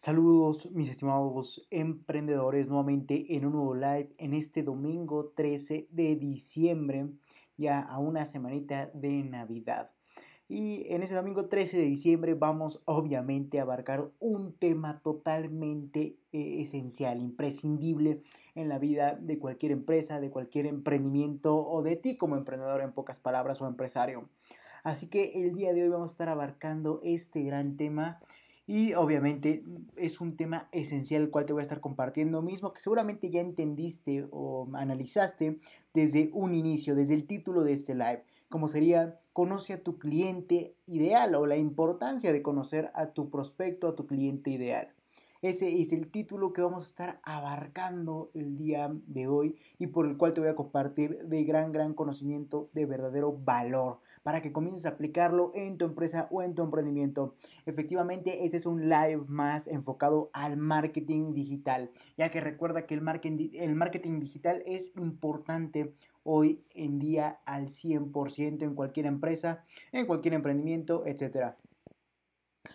Saludos mis estimados emprendedores nuevamente en un nuevo live en este domingo 13 de diciembre, ya a una semanita de Navidad. Y en este domingo 13 de diciembre vamos obviamente a abarcar un tema totalmente eh, esencial, imprescindible en la vida de cualquier empresa, de cualquier emprendimiento o de ti como emprendedor en pocas palabras o empresario. Así que el día de hoy vamos a estar abarcando este gran tema y obviamente es un tema esencial el cual te voy a estar compartiendo mismo que seguramente ya entendiste o analizaste desde un inicio, desde el título de este live, como sería conoce a tu cliente ideal o la importancia de conocer a tu prospecto, a tu cliente ideal. Ese es el título que vamos a estar abarcando el día de hoy y por el cual te voy a compartir de gran, gran conocimiento de verdadero valor para que comiences a aplicarlo en tu empresa o en tu emprendimiento. Efectivamente, ese es un live más enfocado al marketing digital, ya que recuerda que el marketing, el marketing digital es importante hoy en día al 100% en cualquier empresa, en cualquier emprendimiento, etcétera.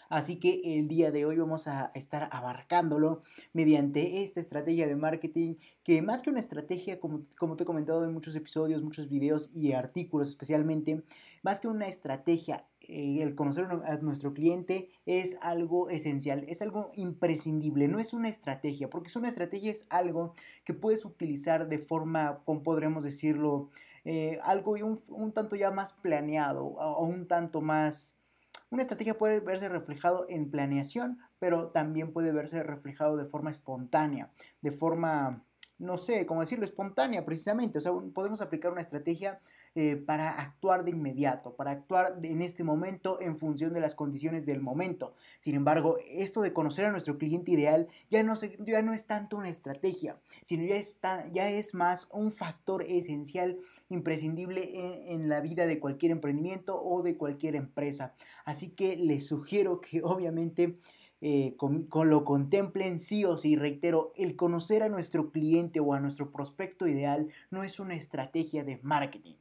Así que el día de hoy vamos a estar abarcándolo mediante esta estrategia de marketing que más que una estrategia, como, como te he comentado en muchos episodios, muchos videos y artículos especialmente, más que una estrategia, eh, el conocer a nuestro cliente es algo esencial, es algo imprescindible, no es una estrategia, porque es una estrategia es algo que puedes utilizar de forma, como podremos decirlo, eh, algo un, un tanto ya más planeado o un tanto más una estrategia puede verse reflejado en planeación, pero también puede verse reflejado de forma espontánea, de forma, no sé, cómo decirlo, espontánea precisamente. O sea, podemos aplicar una estrategia eh, para actuar de inmediato, para actuar en este momento en función de las condiciones del momento. Sin embargo, esto de conocer a nuestro cliente ideal ya no, ya no es tanto una estrategia, sino ya, está, ya es más un factor esencial, imprescindible en, la vida de cualquier emprendimiento o de cualquier empresa. Así que les sugiero que obviamente... Eh, con, lo contemplen sí o sí. Reitero, el conocer a nuestro cliente o a nuestro prospecto ideal no es una estrategia de marketing.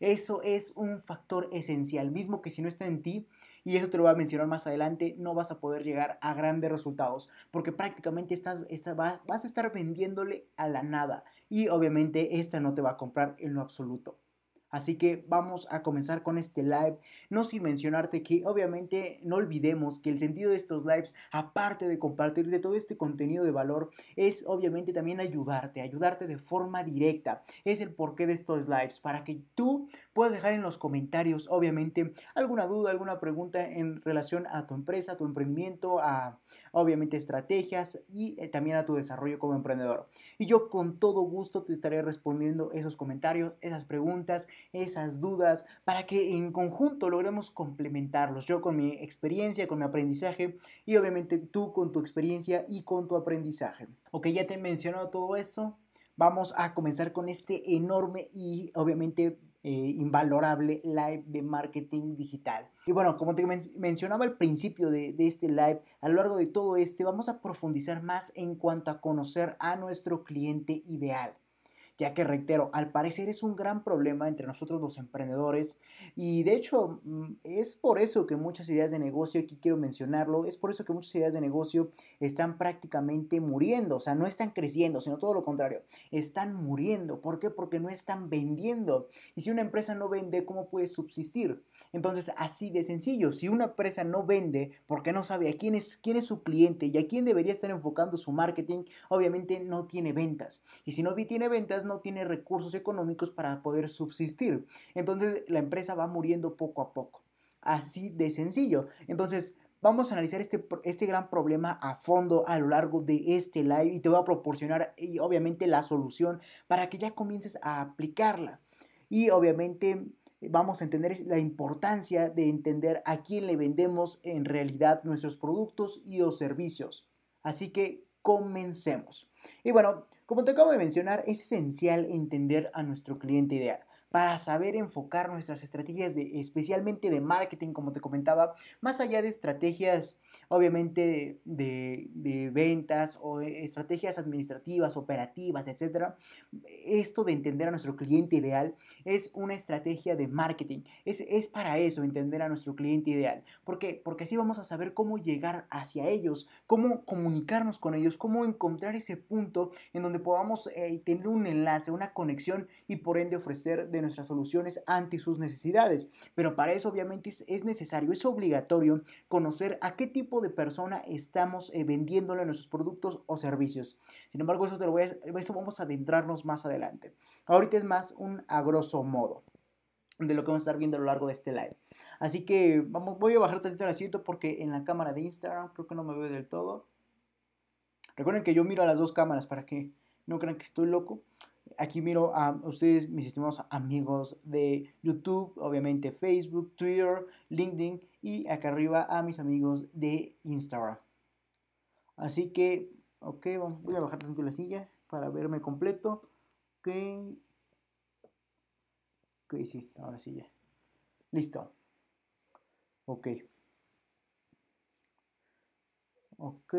Eso es un factor esencial, mismo que si no está en ti, y eso te lo voy a mencionar más adelante, no vas a poder llegar a grandes resultados, porque prácticamente estás, vas, vas a estar vendiéndole a la nada, y obviamente esta no te va a comprar en lo absoluto. Así que vamos a comenzar con este live, no sin mencionarte que obviamente no olvidemos que el sentido de estos lives, aparte de compartirte todo este contenido de valor, es obviamente también ayudarte, ayudarte de forma directa. Es el porqué de estos lives, para que tú puedas dejar en los comentarios, obviamente, alguna duda, alguna pregunta en relación a tu empresa, a tu emprendimiento, a obviamente estrategias y eh, también a tu desarrollo como emprendedor. Y yo con todo gusto te estaré respondiendo esos comentarios, esas preguntas, esas dudas, para que en conjunto logremos complementarlos. Yo con mi experiencia, con mi aprendizaje y obviamente tú con tu experiencia y con tu aprendizaje. Ok, ya te he mencionado todo eso. Vamos a comenzar con este enorme y obviamente eh, invalorable live de marketing digital. Y bueno, como te mencionaba al principio de, de este live, a lo largo de todo este vamos a profundizar más en cuanto a conocer a nuestro cliente ideal ya que reitero, al parecer es un gran problema entre nosotros los emprendedores y de hecho mm, es por eso que muchas ideas de negocio, aquí quiero mencionarlo, es por eso que muchas ideas de negocio están prácticamente muriendo, o sea, no están creciendo, sino todo lo contrario, están muriendo. ¿Por qué? Porque no están vendiendo. Y si una empresa no vende, ¿cómo puede subsistir? Entonces, así de sencillo, si una empresa no vende porque no sabe a quién es, quién es su cliente y a quién debería estar enfocando su marketing, obviamente no tiene ventas. Y si no tiene ventas, no tiene recursos económicos para poder subsistir. Entonces la empresa va muriendo poco a poco. Así de sencillo. Entonces vamos a analizar este, este gran problema a fondo a lo largo de este live y te voy a proporcionar obviamente la solución para que ya comiences a aplicarla. Y obviamente vamos a entender la importancia de entender a quién le vendemos en realidad nuestros productos y o servicios. Así que comencemos. Y bueno, como te acabo de mencionar, es esencial entender a nuestro cliente ideal. Para saber enfocar nuestras estrategias de, especialmente de marketing, como te comentaba, más allá de estrategias obviamente de, de, ventas o estrategias administrativas, operativas, etc. Esto de entender a nuestro cliente ideal es una estrategia de marketing. Es, es para eso, entender a nuestro cliente ideal. ¿Por qué? Porque así vamos a saber cómo llegar hacia ellos, cómo comunicarnos con ellos, cómo encontrar ese punto en donde podamos eh, tener un enlace, una conexión y por ende ofrecer de nuestras soluciones ante sus necesidades. Pero para eso obviamente es, es necesario, es obligatorio conocer a qué tipo de persona estamos eh, vendiéndole nuestros productos o servicios. Sin embargo, eso, te lo voy a, vamos a adentrarnos más adelante. Ahorita es más un a grosso modo de lo que vamos a estar viendo a lo largo de este live. Así que vamos, voy a bajar tantito el asiento porque en la cámara de Instagram creo que no me veo del todo. Recuerden que yo miro a las dos cámaras para que no crean que estoy loco. Aquí miro a ustedes, mis estimados amigos de YouTube, obviamente Facebook, Twitter, LinkedIn y acá arriba a mis amigos de Instagram. Así que, ok, voy a bajar tanto la silla para verme completo. Ok. Ok, sí, ahora sí ya. Listo. Ok. Ok,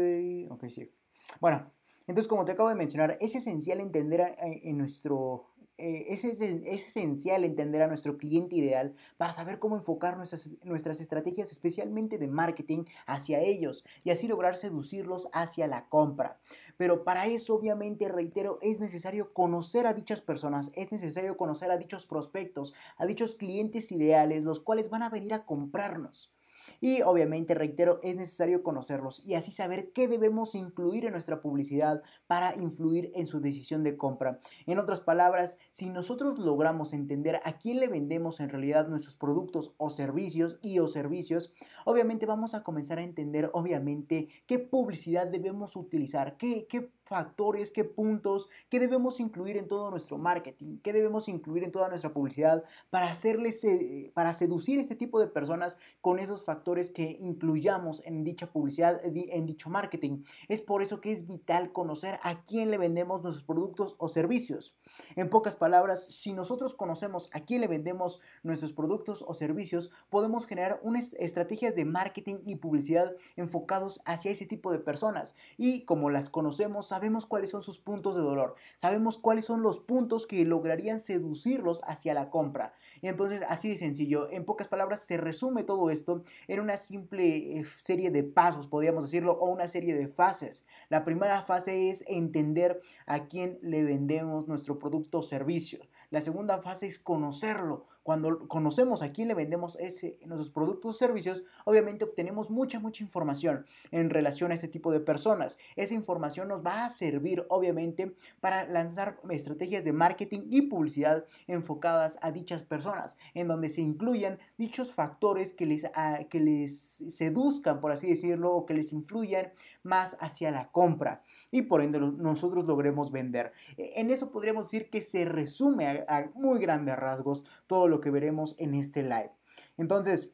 ok, sí. Bueno, entonces, como te acabo de mencionar, es esencial entender en nuestro, eh, es, es, esencial entender a nuestro cliente ideal para saber cómo enfocar nuestras estrategias, especialmente de marketing, hacia ellos y así lograr seducirlos hacia la compra. Pero para eso, obviamente, reitero, es necesario conocer a dichas personas, es necesario conocer a dichos prospectos, a dichos clientes ideales, los cuales van a venir a comprarnos. Y obviamente, reitero, es necesario conocerlos y así saber qué debemos incluir en nuestra publicidad para influir en su decisión de compra. En otras palabras, si nosotros logramos entender a quién le vendemos en realidad nuestros productos o servicios y o servicios, obviamente vamos a comenzar a entender, obviamente, qué publicidad debemos utilizar, qué, qué factores, qué puntos, qué debemos incluir en todo nuestro marketing, qué debemos incluir en toda nuestra publicidad para hacerles, eh, para seducir a este tipo de personas con esos factores que incluyamos en dicha publicidad, en dicho marketing. Es por eso que es vital conocer a quién le vendemos nuestros productos o servicios. En pocas palabras, si nosotros conocemos a quién le vendemos nuestros productos o servicios, podemos generar unas estrategias de marketing y publicidad enfocados hacia ese tipo de personas. Y como las conocemos, sabemos cuáles son sus puntos de dolor, sabemos cuáles son los puntos que lograrían seducirlos hacia la compra. Entonces, así de sencillo, en pocas palabras, se resume todo esto en una simple eh, serie de pasos, podríamos decirlo, o una serie de fases. La primera fase es entender a quién le vendemos nuestro producto o servicio. La segunda fase es conocerlo, cuando conocemos a quién le vendemos ese, nuestros productos o servicios, obviamente obtenemos mucha, mucha información en relación a ese tipo de personas. Esa información nos va a servir, obviamente, para lanzar estrategias de marketing y publicidad enfocadas a dichas personas, en donde se incluyan dichos factores que les, ah, que les seduzcan, por así decirlo, o que les influyan más hacia la compra y por ende nosotros logremos vender. E, en eso podríamos decir que se resume a muy grandes rasgos todo lo que veremos en este live. Entonces,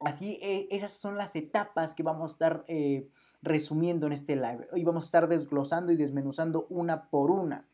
así, eh, esas son las etapas que vamos a estar eh, resumiendo en este live. Y vamos a estar desglosando y desmenuzando una por una.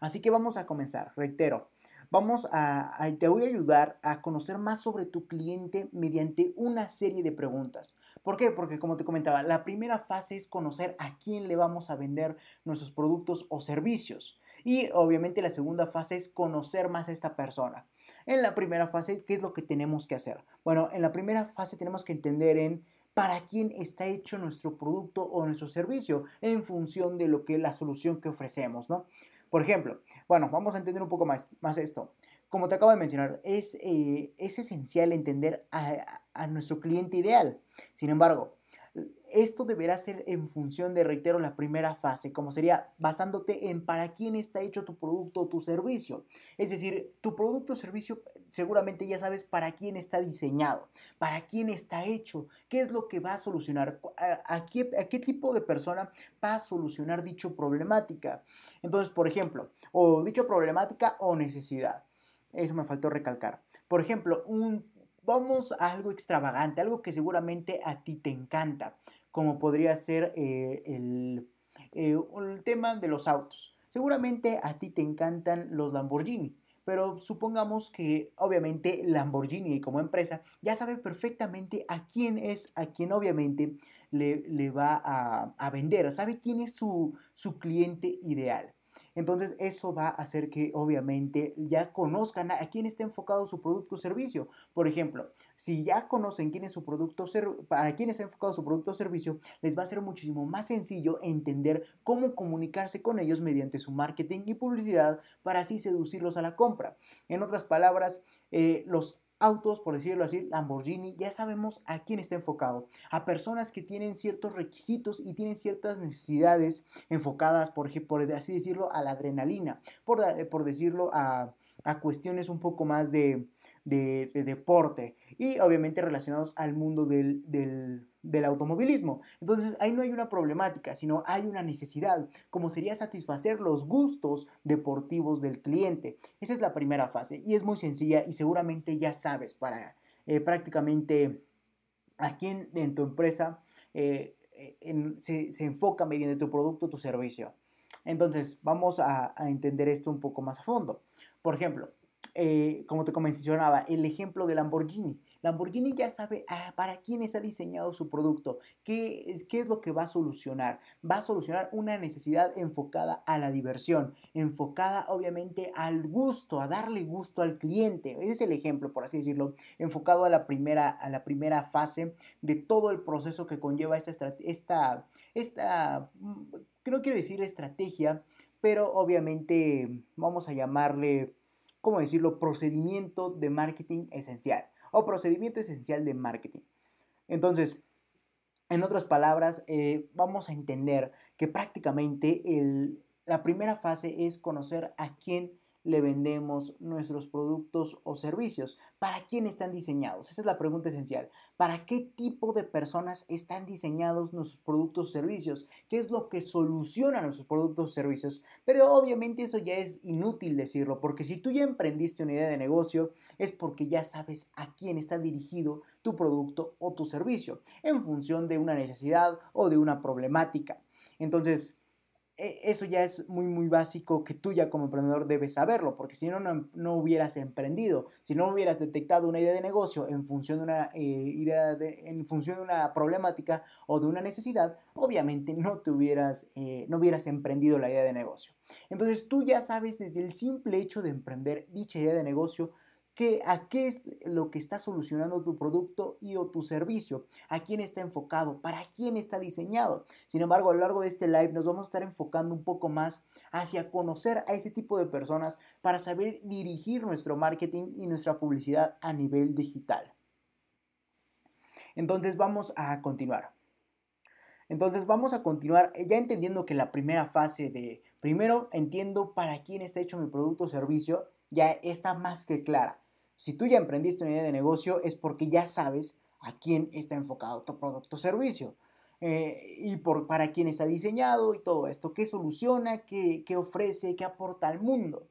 Así que vamos a comenzar, reitero. Vamos a, te voy a ayudar a conocer más sobre tu cliente mediante una serie de preguntas. ¿Por qué? Porque como te comentaba, la primera fase es conocer a quién le vamos a vender nuestros productos o servicios. Y obviamente la segunda fase es conocer más a esta persona. En la primera fase, ¿qué es lo que tenemos que hacer? Bueno, en la primera fase tenemos que entender en para quién está hecho nuestro producto o nuestro servicio en función de lo que la solución que ofrecemos, ¿no? Por ejemplo, bueno, vamos a entender un poco más, más esto. Como te acabo de mencionar, es, eh, es esencial entender a, a nuestro cliente ideal. Sin embargo, esto deberá ser en función de, reitero, la primera fase, como sería basándote en para quién está hecho tu producto o tu servicio. Es decir, tu producto o servicio seguramente ya sabes para quién está diseñado, para quién está hecho, qué es lo que va a solucionar, a, qué, a qué tipo de persona va a solucionar dicha problemática. Entonces, por ejemplo, o dicha problemática o necesidad. Eso me faltó recalcar. Por ejemplo, un vamos a algo extravagante, algo que seguramente a ti te encanta, como podría ser eh, el, eh, el tema de los autos. Seguramente a ti te encantan los Lamborghini. pero supongamos que obviamente Lamborghini como empresa ya sabe perfectamente a quién es, a quién obviamente le, va a, a, vender, sabe quién es su cliente ideal. Entonces eso va a hacer que obviamente ya conozcan a, quién está enfocado su producto o servicio. Por ejemplo, si ya conocen quién es su producto para quién está enfocado su producto o servicio, les va a ser muchísimo más sencillo entender cómo comunicarse con ellos mediante su marketing y publicidad para así seducirlos a la compra. En otras palabras, eh, los autos, por decirlo así, Lamborghini, ya sabemos a quién está enfocado. A personas que tienen ciertos requisitos y tienen ciertas necesidades enfocadas, por, por así decirlo, a la adrenalina, por, por decirlo a, a cuestiones un poco más de, de, deporte y obviamente relacionados al mundo del, del, automovilismo. Entonces ahí no hay una problemática, sino hay una necesidad, como sería satisfacer los gustos deportivos del cliente. Esa es la primera fase y es muy sencilla y seguramente ya sabes para eh, prácticamente a quién en tu empresa eh, se, se, enfoca mediante tu producto o tu servicio. Entonces, vamos a, a, entender esto un poco más a fondo. Por ejemplo, eh, como te mencionaba, el ejemplo de Lamborghini. Lamborghini ya sabe ah, para quién está diseñado su producto, qué es, qué es lo que va a solucionar. Va a solucionar una necesidad enfocada a la diversión, enfocada obviamente al gusto, a darle gusto al cliente. Ese es el ejemplo, por así decirlo, enfocado a la primera, a la primera fase de todo el proceso que conlleva esta, esta, esta, mm, no quiero decir estrategia, pero obviamente vamos a llamarle ¿cómo decirlo?, procedimiento de marketing esencial o procedimiento esencial de marketing. Entonces, en otras palabras, eh, vamos a entender que prácticamente la primera fase es conocer a quién le vendemos nuestros productos o servicios? ¿Para quién están diseñados? Esa es la pregunta esencial. ¿Para qué tipo de personas están diseñados nuestros productos o servicios? ¿Qué es lo que soluciona nuestros productos o servicios? Pero obviamente eso ya es inútil decirlo, porque si tú ya emprendiste una idea de negocio, es porque ya sabes a quién está dirigido tu producto o tu servicio, en función de una necesidad o de una problemática. Entonces, eso ya es muy, muy básico que tú ya como emprendedor debes saberlo, porque si no, no, hubieras emprendido, si no hubieras detectado una idea de negocio en función de una eh, idea, de, en función de una problemática o de una necesidad, obviamente no te hubieras, eh, no hubieras emprendido la idea de negocio. Entonces tú ya sabes desde el simple hecho de emprender dicha idea de negocio, a qué es lo que está solucionando tu producto y o tu servicio, a quién está enfocado, para quién está diseñado. Sin embargo, a lo largo de este live nos vamos a estar enfocando un poco más hacia conocer a ese tipo de personas para saber dirigir nuestro marketing y nuestra publicidad a nivel digital. Entonces vamos a continuar. Entonces vamos a continuar eh, ya entendiendo que la primera fase de primero entiendo para quién está hecho mi producto o servicio ya está más que clara. Si tú ya emprendiste una idea de negocio es porque ya sabes a quién está enfocado tu producto o servicio. Eh, y por, para quién está diseñado y todo esto, qué soluciona, qué, qué ofrece, qué aporta al mundo.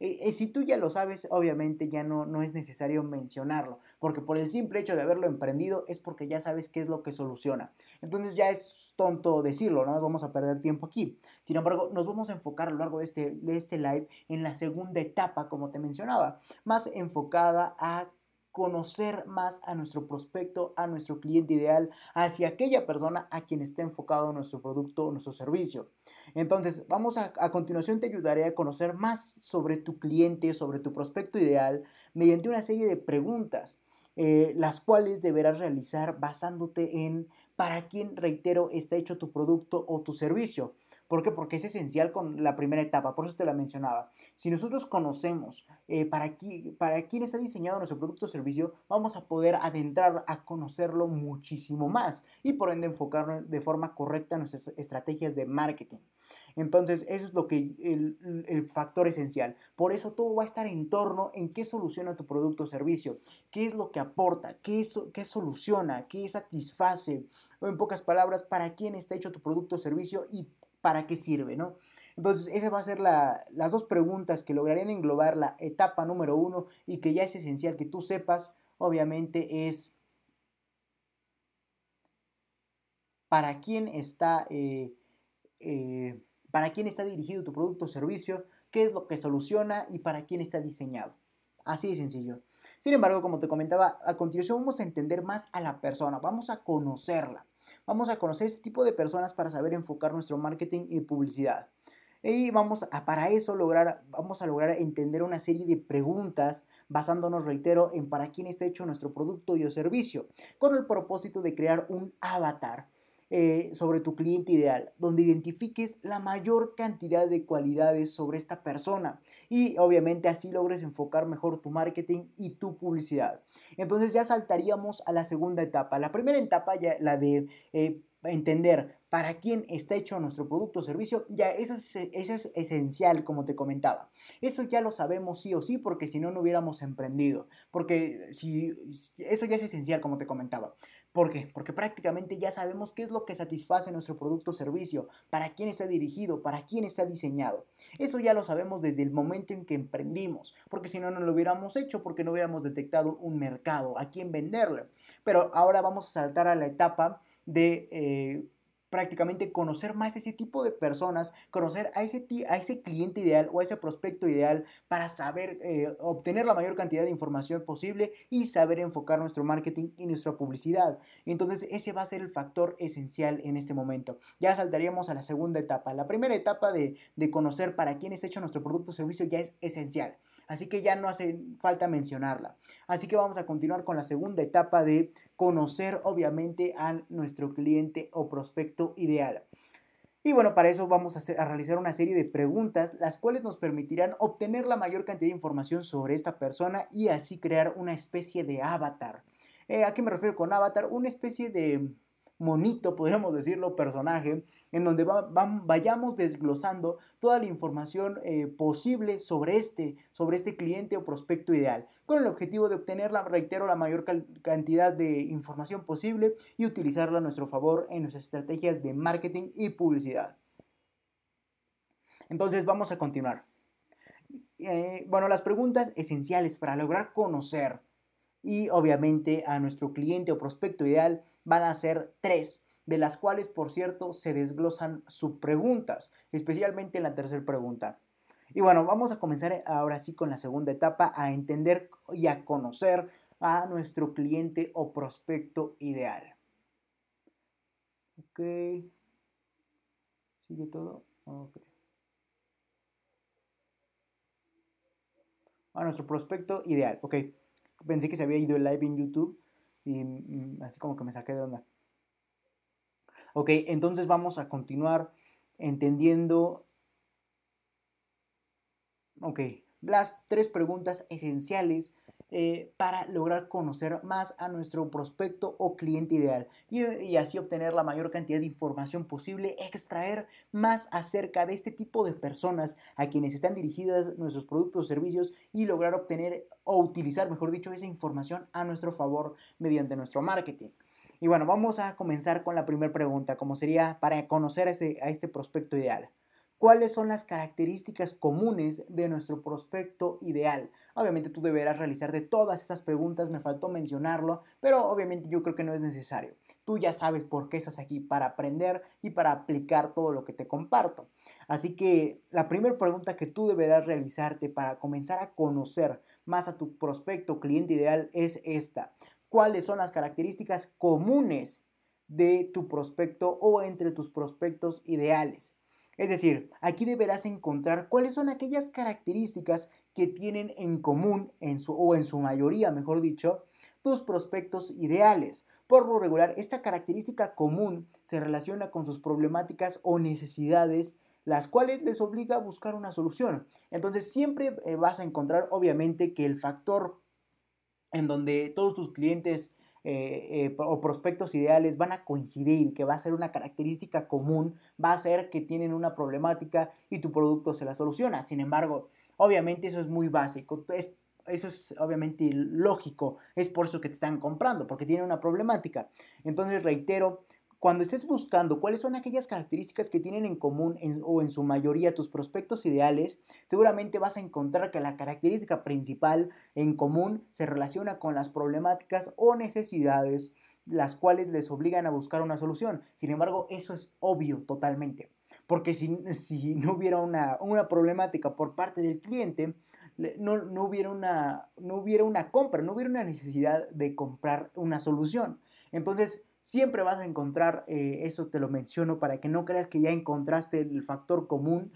Eh, eh, si tú ya lo sabes, obviamente ya no, no es necesario mencionarlo, porque por el simple hecho de haberlo emprendido es porque ya sabes qué es lo que soluciona. Entonces ya es tonto decirlo, no nos vamos a perder tiempo aquí. Sin embargo, nos vamos a enfocar a lo largo de este, de este live en la segunda etapa, como te mencionaba, más enfocada a conocer más a nuestro prospecto, a nuestro cliente ideal, hacia aquella persona a quien está enfocado nuestro producto nuestro servicio. Entonces, vamos a, a continuación te ayudaré a conocer más sobre tu cliente, sobre tu prospecto ideal, mediante una serie de preguntas eh, las cuales deberás realizar basándote en para quién, reitero, está hecho tu producto o tu servicio. ¿Por qué? Porque es esencial con la primera etapa, por eso te la mencionaba. Si nosotros conocemos eh, para, para quién está diseñado nuestro producto o servicio, vamos a poder adentrar a conocerlo muchísimo más y por ende enfocar de forma correcta nuestras estrategias de marketing. Entonces, eso es lo que el, factor esencial. Por eso todo va a estar en torno en qué soluciona tu producto o servicio, qué es lo que aporta, qué, qué soluciona, qué satisface, o en pocas palabras, para quién está hecho tu producto o servicio y para qué sirve, ¿no? Entonces, esas van a ser las dos preguntas que lograrían englobar la etapa número uno y que ya es esencial que tú sepas, obviamente, es para quién está... Eh, eh, para quién está dirigido tu producto o servicio, qué es lo que soluciona y para quién está diseñado. Así de sencillo. Sin embargo, como te comentaba, a continuación vamos a entender más a la persona, vamos a conocerla. Vamos a conocer este tipo de personas para saber enfocar nuestro marketing y publicidad. Y vamos a, para eso lograr, vamos a lograr entender una serie de preguntas basándonos, reitero, en para quién está hecho nuestro producto y o servicio, con el propósito de crear un avatar eh, sobre tu cliente ideal, donde identifiques la mayor cantidad de cualidades sobre esta persona y obviamente así logres enfocar mejor tu marketing y tu publicidad. Entonces ya saltaríamos a la segunda etapa. La primera etapa, ya la de eh, entender para quién está hecho nuestro producto o servicio, ya eso es, eso es esencial, como te comentaba. Eso ya lo sabemos sí o sí, porque si no, no hubiéramos emprendido. Porque si, eso ya es esencial, como te comentaba. ¿Por qué? Porque prácticamente ya sabemos qué es lo que satisface nuestro producto o servicio, para quién está dirigido, para quién está diseñado. Eso ya lo sabemos desde el momento en que emprendimos, porque si no, no lo hubiéramos hecho, porque no hubiéramos detectado un mercado, a quién venderle. Pero ahora vamos a saltar a la etapa de... Eh, prácticamente conocer más ese tipo de personas, conocer a ese, a ese cliente ideal o a ese prospecto ideal para saber eh, obtener la mayor cantidad de información posible y saber enfocar nuestro marketing y nuestra publicidad. Entonces ese va a ser el factor esencial en este momento. Ya saltaríamos a la segunda etapa. La primera etapa de, de conocer para quién es hecho nuestro producto o servicio ya es esencial. Así que ya no hace falta mencionarla. Así que vamos a continuar con la segunda etapa de conocer obviamente a nuestro cliente o prospecto ideal. Y bueno, para eso vamos a, realizar una serie de preguntas, las cuales nos permitirán obtener la mayor cantidad de información sobre esta persona y así crear una especie de avatar. Eh, ¿A qué me refiero con avatar? Una especie de monito, podríamos decirlo, personaje, en donde vayamos desglosando toda la información eh, posible sobre este, sobre este cliente o prospecto ideal, con el objetivo de obtener, la, reitero, la mayor cantidad de información posible y utilizarla a nuestro favor en nuestras estrategias de marketing y publicidad. Entonces vamos a continuar. Eh, bueno, las preguntas esenciales para lograr conocer y obviamente a nuestro cliente o prospecto ideal van a ser tres, de las cuales, por cierto, se desglosan sus preguntas, especialmente en la tercera pregunta. Y bueno, vamos a comenzar ahora sí con la segunda etapa, a entender y a conocer a nuestro cliente o prospecto ideal. Ok. ¿Sigue todo? Ok. A nuestro prospecto ideal. Ok pensé que se había ido el live en YouTube y mm, así como que me saqué de onda. Ok, entonces vamos a continuar entendiendo. Ok, las tres preguntas esenciales eh, para lograr conocer más a nuestro prospecto o cliente ideal y, así obtener la mayor cantidad de información posible, extraer más acerca de este tipo de personas a quienes están dirigidas nuestros productos o servicios y lograr obtener o utilizar, mejor dicho, esa información a nuestro favor mediante nuestro marketing. Y bueno, vamos a comenzar con la primera pregunta, como sería para conocer a este, a este prospecto ideal cuáles son las características comunes de nuestro prospecto ideal. Obviamente tú deberás realizar de todas esas preguntas, me faltó mencionarlo, pero obviamente yo creo que no es necesario. Tú ya sabes por qué estás aquí, para aprender y para aplicar todo lo que te comparto. Así que la primera pregunta que tú deberás realizarte para comenzar a conocer más a tu prospecto cliente ideal es esta. ¿Cuáles son las características comunes de tu prospecto o entre tus prospectos ideales? Es decir, aquí deberás encontrar cuáles son aquellas características que tienen en común, o en su mayoría, mejor dicho, tus prospectos ideales. Por lo regular, esta característica común se relaciona con sus problemáticas o necesidades las cuales les obliga a buscar una solución. Entonces siempre eh, vas a encontrar obviamente que el factor en donde todos tus clientes eh, eh, o prospectos ideales van a coincidir, que va a ser una característica común, va a ser que tienen una problemática y tu producto se la soluciona. Sin embargo, obviamente eso es muy básico, eso es obviamente lógico, es por eso que te están comprando, porque tienen una problemática. Entonces, reitero, cuando estés buscando cuáles son aquellas características que tienen en común o en su mayoría tus prospectos ideales, seguramente vas a encontrar que la característica principal en común se relaciona con las problemáticas o necesidades las cuales les obligan a buscar una solución. Sin embargo, eso es obvio totalmente. Porque si, si no hubiera una, una problemática por parte del cliente, no, no, hubiera una, no hubiera una compra, no hubiera una necesidad de comprar una solución. Entonces, siempre vas a encontrar, eh, eso te lo menciono para que no creas que ya encontraste el factor común,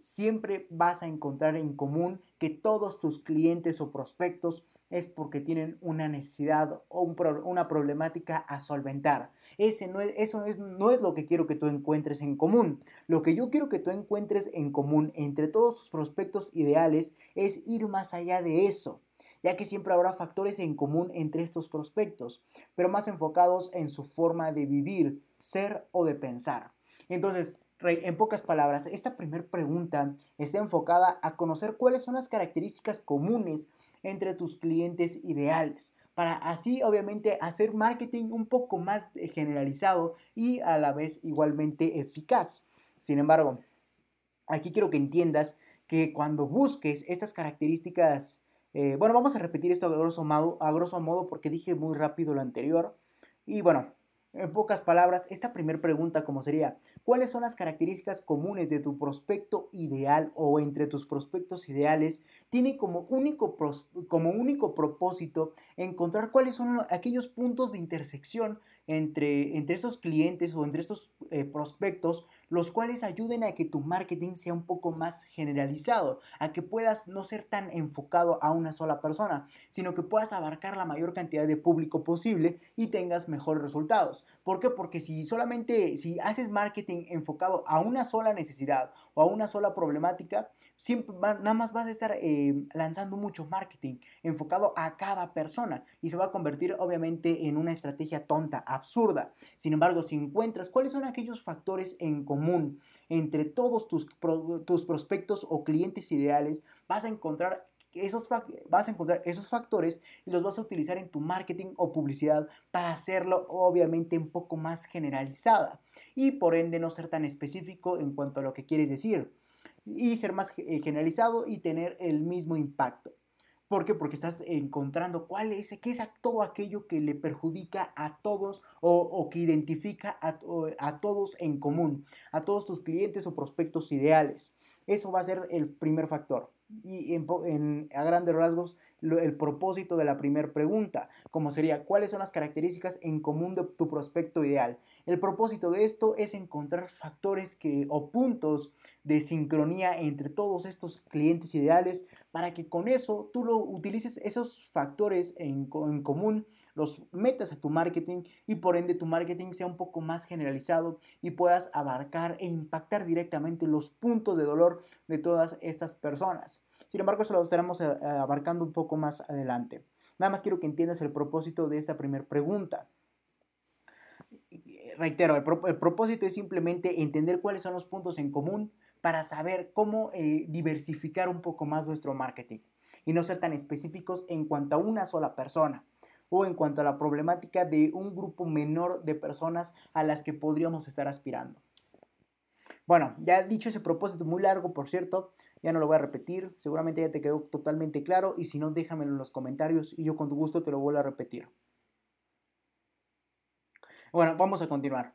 siempre vas a encontrar en común que todos tus clientes o prospectos es porque tienen una necesidad o una problemática a solventar. Ese no es, eso es, no es lo que quiero que tú encuentres en común. Lo que yo quiero que tú encuentres en común entre todos tus prospectos ideales es ir más allá de eso ya que siempre habrá factores en común entre estos prospectos, pero más enfocados en su forma de vivir, ser o de pensar. Entonces, en pocas palabras, esta primera pregunta está enfocada a conocer cuáles son las características comunes entre tus clientes ideales, para así obviamente hacer marketing un poco más eh, generalizado y a la vez igualmente eficaz. Sin embargo, aquí quiero que entiendas que cuando busques estas características, eh, bueno, vamos a repetir esto a grosso, modo, a grosso modo porque dije muy rápido lo anterior. Y bueno, en pocas palabras, esta primera pregunta como sería, ¿cuáles son las características comunes de tu prospecto ideal o entre tus prospectos ideales? Tiene como único, como único propósito encontrar cuáles son aquellos puntos de intersección entre, entre estos clientes o entre estos eh, prospectos, los cuales ayuden a que tu marketing sea un poco más generalizado, a que puedas no ser tan enfocado a una sola persona, sino que puedas abarcar la mayor cantidad de público posible y tengas mejores resultados. ¿Por qué? Porque si solamente, si haces marketing enfocado a una sola necesidad o a una sola problemática, siempre nada más vas a estar eh, lanzando mucho marketing enfocado a cada persona y se va a convertir obviamente en una estrategia tonta, absurda. Sin embargo, si encuentras cuáles son aquellos factores en común entre todos tus, tus prospectos o clientes ideales, vas a encontrar esos, vas a encontrar esos factores y los vas a utilizar en tu marketing o publicidad para hacerlo obviamente un poco más generalizada y por ende no ser tan específico en cuanto a lo que quieres decir y ser más eh, generalizado y tener el mismo impacto. ¿Por qué? Porque estás encontrando cuál es, qué es todo aquello que le perjudica a todos o, que identifica a, a, todos en común, a todos tus clientes o prospectos ideales. Eso va a ser el primer factor y en, a grandes rasgos el propósito de la primera pregunta, como sería cuáles son las características en común de tu prospecto ideal. El propósito de esto es encontrar factores que, o puntos de sincronía entre todos estos clientes ideales para que con eso tú lo utilices esos factores en, en común los metas a tu marketing y por ende tu marketing sea un poco más generalizado y puedas abarcar e impactar directamente los puntos de dolor de todas estas personas. Sin embargo, eso lo estaremos eh, abarcando un poco más adelante. Nada más quiero que entiendas el propósito de esta primera pregunta. Reitero, el, propósito es simplemente entender cuáles son los puntos en común para saber cómo eh, diversificar un poco más nuestro marketing y no ser tan específicos en cuanto a una sola persona o en cuanto a la problemática de un grupo menor de personas a las que podríamos estar aspirando. Bueno, ya dicho ese propósito muy largo, por cierto, ya no lo voy a repetir, seguramente ya te quedó totalmente claro y si no, déjamelo en los comentarios y yo con tu gusto te lo vuelvo a repetir. Bueno, vamos a continuar.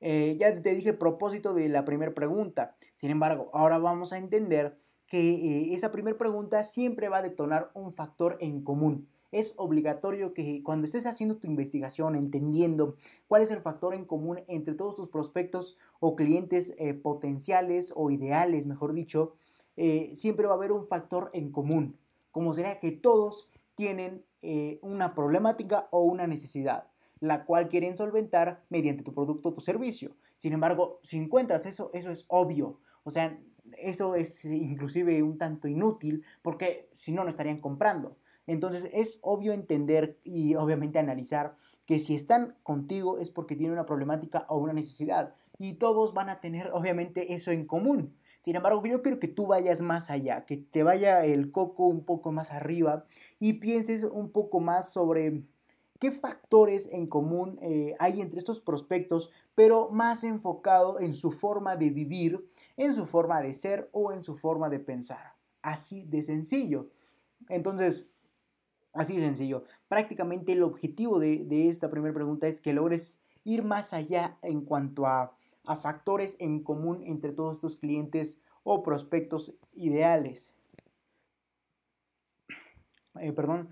Eh, ya te dije el propósito de la primera pregunta. Sin embargo, ahora vamos a entender que eh, esa primera pregunta siempre va a detonar un factor en común es obligatorio que cuando estés haciendo tu investigación, entendiendo cuál es el factor en común entre todos tus prospectos o clientes eh, potenciales o ideales, mejor dicho, eh, siempre va a haber un factor en común, como será que todos tienen eh, una problemática o una necesidad la cual quieren solventar mediante tu producto o tu servicio. Sin embargo, si encuentras eso, eso es obvio. O sea, eso es inclusive un tanto inútil porque si no, no estarían comprando. Entonces es obvio entender y obviamente analizar que si están contigo es porque tienen una problemática o una necesidad y todos van a tener obviamente eso en común. Sin embargo, yo quiero que tú vayas más allá, que te vaya el coco un poco más arriba y pienses un poco más sobre qué factores en común eh, hay entre estos prospectos, pero más enfocado en su forma de vivir, en su forma de ser o en su forma de pensar. Así de sencillo. Entonces, Así de sencillo. Prácticamente el objetivo de, de esta primera pregunta es que logres ir más allá en cuanto a, a factores en común entre todos estos clientes o prospectos ideales. Eh, perdón.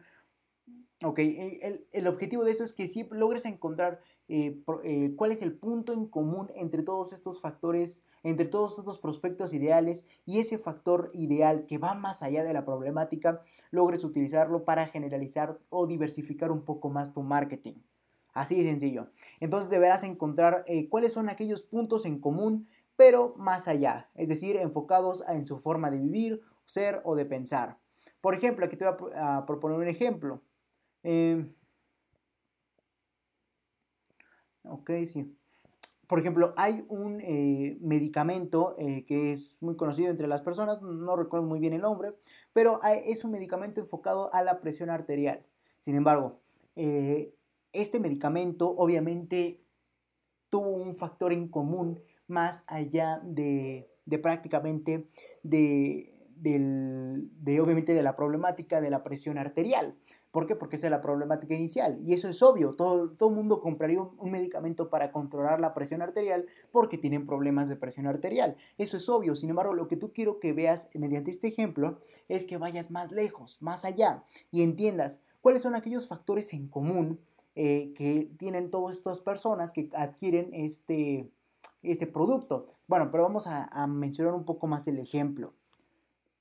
Ok, el, el, objetivo de eso es que si logres encontrar eh, eh, cuál es el punto en común entre todos estos factores, entre todos estos prospectos ideales y ese factor ideal que va más allá de la problemática, logres utilizarlo para generalizar o diversificar un poco más tu marketing. Así de sencillo. Entonces deberás encontrar cuáles son aquellos puntos en común, pero más allá, es decir, enfocados en su forma de vivir, ser o de pensar. Por ejemplo, aquí te voy a, proponer un ejemplo. Em, ok, sí. Por ejemplo, hay un eh, medicamento eh, que es muy conocido entre las personas, no recuerdo muy bien el nombre, pero es un medicamento enfocado a la presión arterial. Sin embargo, eh, este medicamento obviamente tuvo un factor en común más allá de, prácticamente de obviamente de la problemática de la presión arterial. ¿Por qué? Porque esa es la problemática inicial. Y eso es obvio. Todo, todo mundo compraría un, medicamento para controlar la presión arterial porque tienen problemas de presión arterial. Eso es obvio. Sin embargo, lo que tú quiero que veas mediante este ejemplo es que vayas más lejos, más allá y entiendas cuáles son aquellos factores en común eh, que tienen todas estas personas que adquieren este, este producto. Bueno, pero vamos a, a mencionar un poco más el ejemplo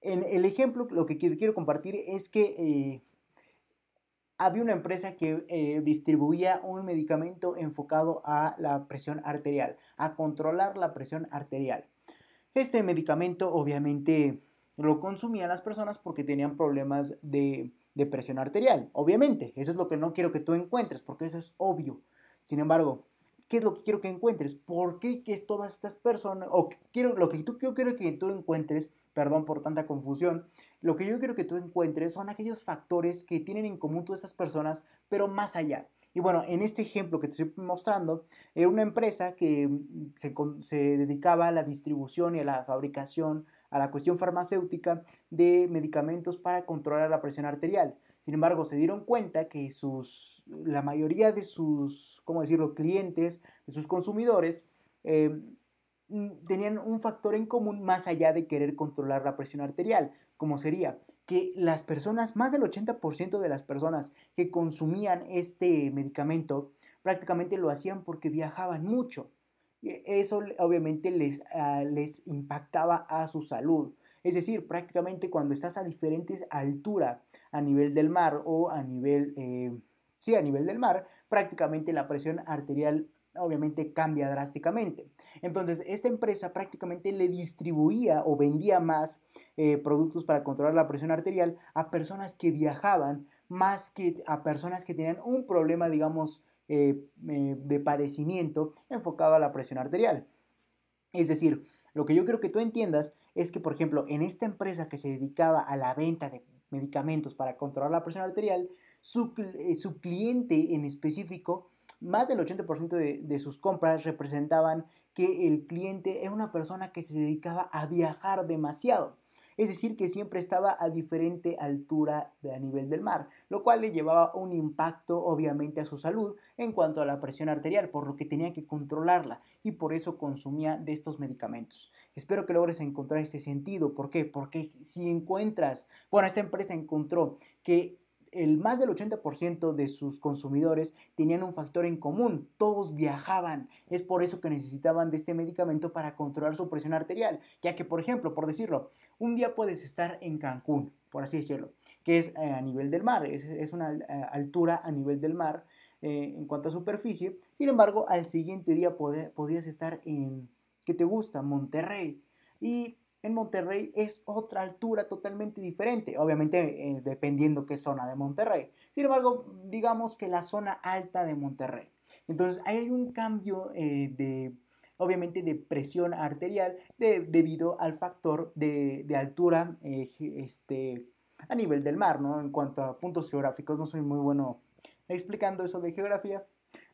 en el ejemplo, lo que quiero, compartir es que eh, había una empresa que eh, distribuía un medicamento enfocado a la presión arterial, a controlar la presión arterial. Este medicamento obviamente lo consumían las personas porque tenían problemas de, presión arterial, obviamente. Eso es lo que no quiero que tú encuentres, porque eso es obvio. Sin embargo, ¿qué es lo que quiero que encuentres? ¿Por qué que todas estas personas, o quiero, lo que tú, yo quiero que tú encuentres perdón por tanta confusión, lo que yo quiero que tú encuentres son aquellos factores que tienen en común todas esas personas, pero más allá. Y bueno, en este ejemplo que te estoy mostrando, era una empresa que mm, se, dedicaba a la distribución y a la fabricación, a la cuestión farmacéutica de medicamentos para controlar la presión arterial. Sin embargo, se dieron cuenta que sus, la mayoría de sus, ¿cómo decirlo?, clientes, de sus consumidores, eh, tenían un factor en común más allá de querer controlar la presión arterial, como sería que las personas, más del 80% de las personas que consumían este medicamento, prácticamente lo hacían porque viajaban mucho. Eso obviamente les, ah, les impactaba a su salud. Es decir, prácticamente cuando estás a diferentes alturas a nivel del mar o a nivel, eh, sí, a nivel del mar, prácticamente la presión arterial obviamente cambia drásticamente. Entonces, esta empresa prácticamente le distribuía o vendía más eh, productos para controlar la presión arterial a personas que viajaban más que a personas que tenían un problema, digamos, eh, eh, de padecimiento enfocado a la presión arterial. Es decir, lo que yo creo que tú entiendas es que, por ejemplo, en esta empresa que se dedicaba a la venta de medicamentos para controlar la presión arterial, su, su cliente en específico más del 80% de, de, sus compras representaban que el cliente era una persona que se dedicaba a viajar demasiado. Es decir, que siempre estaba a diferente altura a nivel del mar, lo cual le llevaba un impacto obviamente a su salud en cuanto a la presión arterial, por lo que tenía que controlarla y por eso consumía de estos medicamentos. Espero que logres encontrar ese sentido. ¿Por qué? Porque si encuentras, bueno, esta empresa encontró que el más del 80% de sus consumidores tenían un factor en común, todos viajaban. Es por eso que necesitaban de este medicamento para controlar su presión arterial, ya que, por ejemplo, por decirlo, un día puedes estar en Cancún, por así decirlo, que es eh, a nivel del mar, es, una eh, altura a nivel del mar eh, en cuanto a superficie. Sin embargo, al siguiente día podías estar en, ¿qué te gusta? Monterrey. Y en Monterrey es otra altura totalmente diferente, obviamente eh, dependiendo qué zona de Monterrey. Sin embargo, digamos que la zona alta de Monterrey. Entonces hay un cambio eh, de, obviamente, de presión arterial debido al factor de, altura eh, este, a nivel del mar, ¿no? En cuanto a puntos geográficos, no soy muy bueno explicando eso de geografía.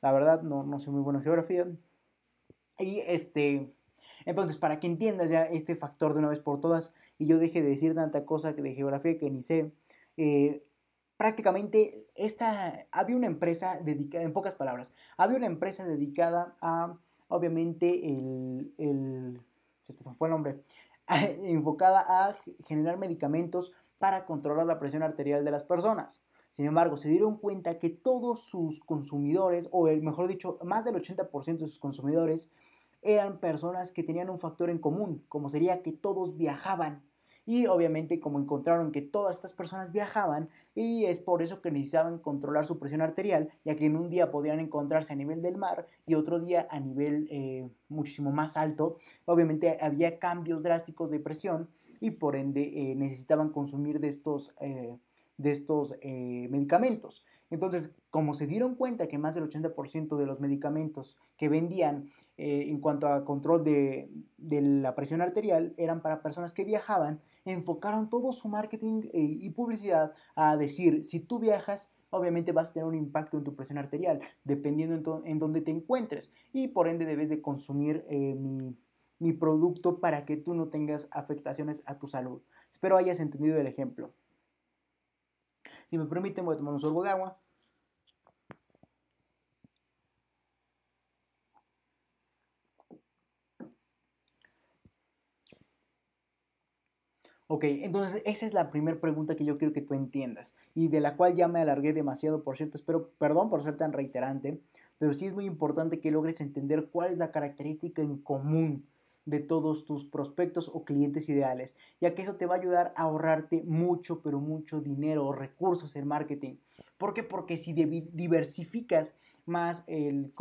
La verdad, no, no soy muy bueno en geografía. Y este entonces, para que entiendas ya este factor de una vez por todas y yo deje de decir tanta cosa de geografía que ni sé, eh, prácticamente esta, había una empresa dedicada, en pocas palabras, había una empresa dedicada a, obviamente, el, el fue el nombre, enfocada a generar medicamentos para controlar la presión arterial de las personas. Sin embargo, se dieron cuenta que todos sus consumidores, o mejor dicho, más del 80% de sus consumidores, eran personas que tenían un factor en común, como sería que todos viajaban. Y obviamente como encontraron que todas estas personas viajaban y es por eso que necesitaban controlar su presión arterial, ya que en un día podían encontrarse a nivel del mar y otro día a nivel eh, muchísimo más alto. Obviamente había cambios drásticos de presión y por ende eh, necesitaban consumir de estos, eh, de estos medicamentos. Entonces, como se dieron cuenta que más del 80% de los medicamentos que vendían eh, en cuanto a control de, la presión arterial eran para personas que viajaban, enfocaron todo su marketing eh, y publicidad a decir, si tú viajas, obviamente vas a tener un impacto en tu presión arterial, dependiendo en, dónde te encuentres. Y por ende debes de consumir eh, mi, mi producto para que tú no tengas afectaciones a tu salud. Espero hayas entendido el ejemplo. Si me permiten, voy a tomar un sorbo de agua. Ok, entonces esa es la primera pregunta que yo quiero que tú entiendas y de la cual ya me alargué demasiado, por cierto, espero, perdón por ser tan reiterante, pero sí es muy importante que logres entender cuál es la característica en común de todos tus prospectos o clientes ideales, ya que eso te va a ayudar a ahorrarte mucho, pero mucho dinero o recursos en marketing. ¿Por qué? Porque si diversificas más el,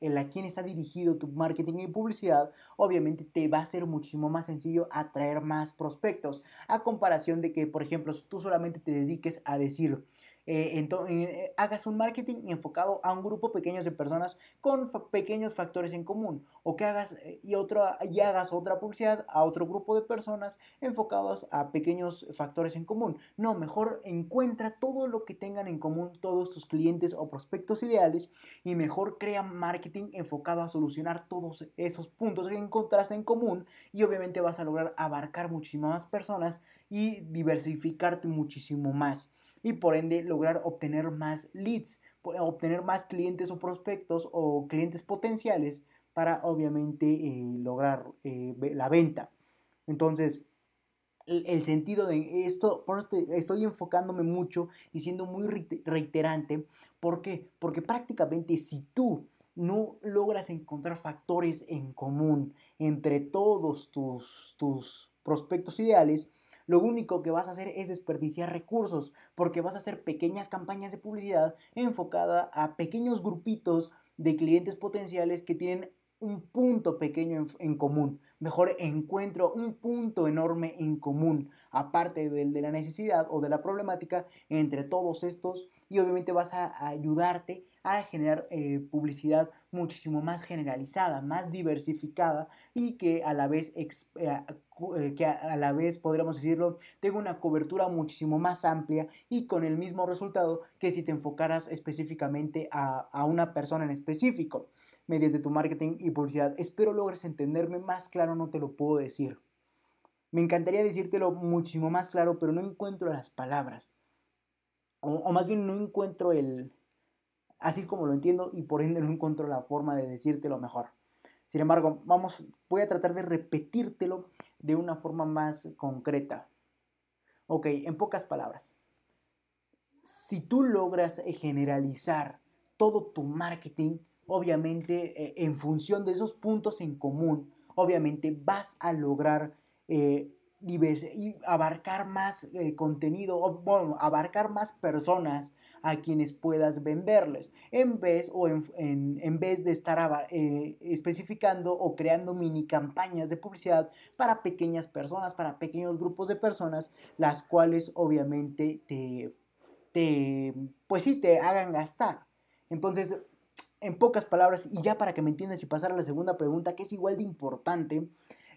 el, a quién está dirigido tu marketing y publicidad, obviamente te va a ser muchísimo más sencillo atraer más prospectos. A comparación de que, por ejemplo, tú solamente te dediques a decir, eh, eh, hagas un marketing enfocado a un grupo pequeño de personas con pequeños factores en común o que hagas eh, y, otra, y hagas otra publicidad a otro grupo de personas enfocados a pequeños factores en común. No, mejor encuentra todo lo que tengan en común todos tus clientes o prospectos ideales y mejor crea marketing enfocado a solucionar todos esos puntos que encontraste en común y obviamente vas a lograr abarcar muchísimas más personas y diversificarte muchísimo más y por ende lograr obtener más leads, obtener más clientes o prospectos o clientes potenciales para obviamente eh, lograr eh, la venta. Entonces, el, sentido de esto, por esto estoy enfocándome mucho y siendo muy reiterante. ¿Por qué? Porque prácticamente si tú no logras encontrar factores en común entre todos tus, tus prospectos ideales, lo único que vas a hacer es desperdiciar recursos, porque vas a hacer pequeñas campañas de publicidad enfocada a pequeños grupitos de clientes potenciales que tienen un punto pequeño en, común. Mejor encuentro un punto enorme en común, aparte del de la necesidad o de la problemática entre todos estos y obviamente vas a, ayudarte a generar eh, publicidad muchísimo más generalizada, más diversificada y que a la vez, eh, eh, que a, la vez podríamos decirlo, tenga una cobertura muchísimo más amplia y con el mismo resultado que si te enfocaras específicamente a, a una persona en específico mediante tu marketing y publicidad. Espero logres entenderme más claro, no te lo puedo decir. Me encantaría decírtelo muchísimo más claro, pero no encuentro las palabras o, más bien no encuentro el, así es como lo entiendo y por ende no encuentro la forma de decírtelo mejor. Sin embargo, vamos, voy a tratar de repetírtelo de una forma más concreta. Ok, en pocas palabras, si tú logras generalizar todo tu marketing, obviamente eh, en función de esos puntos en común, obviamente vas a lograr eh, y abarcar más eh, contenido, o bueno, abarcar más personas a quienes puedas venderles, en vez, o en, en, vez de estar eh, especificando o creando mini campañas de publicidad para pequeñas personas, para pequeños grupos de personas, las cuales obviamente te, te pues sí, te hagan gastar. Entonces, en pocas palabras, y ya para que me entiendas y pasar a la segunda pregunta, que es igual de importante,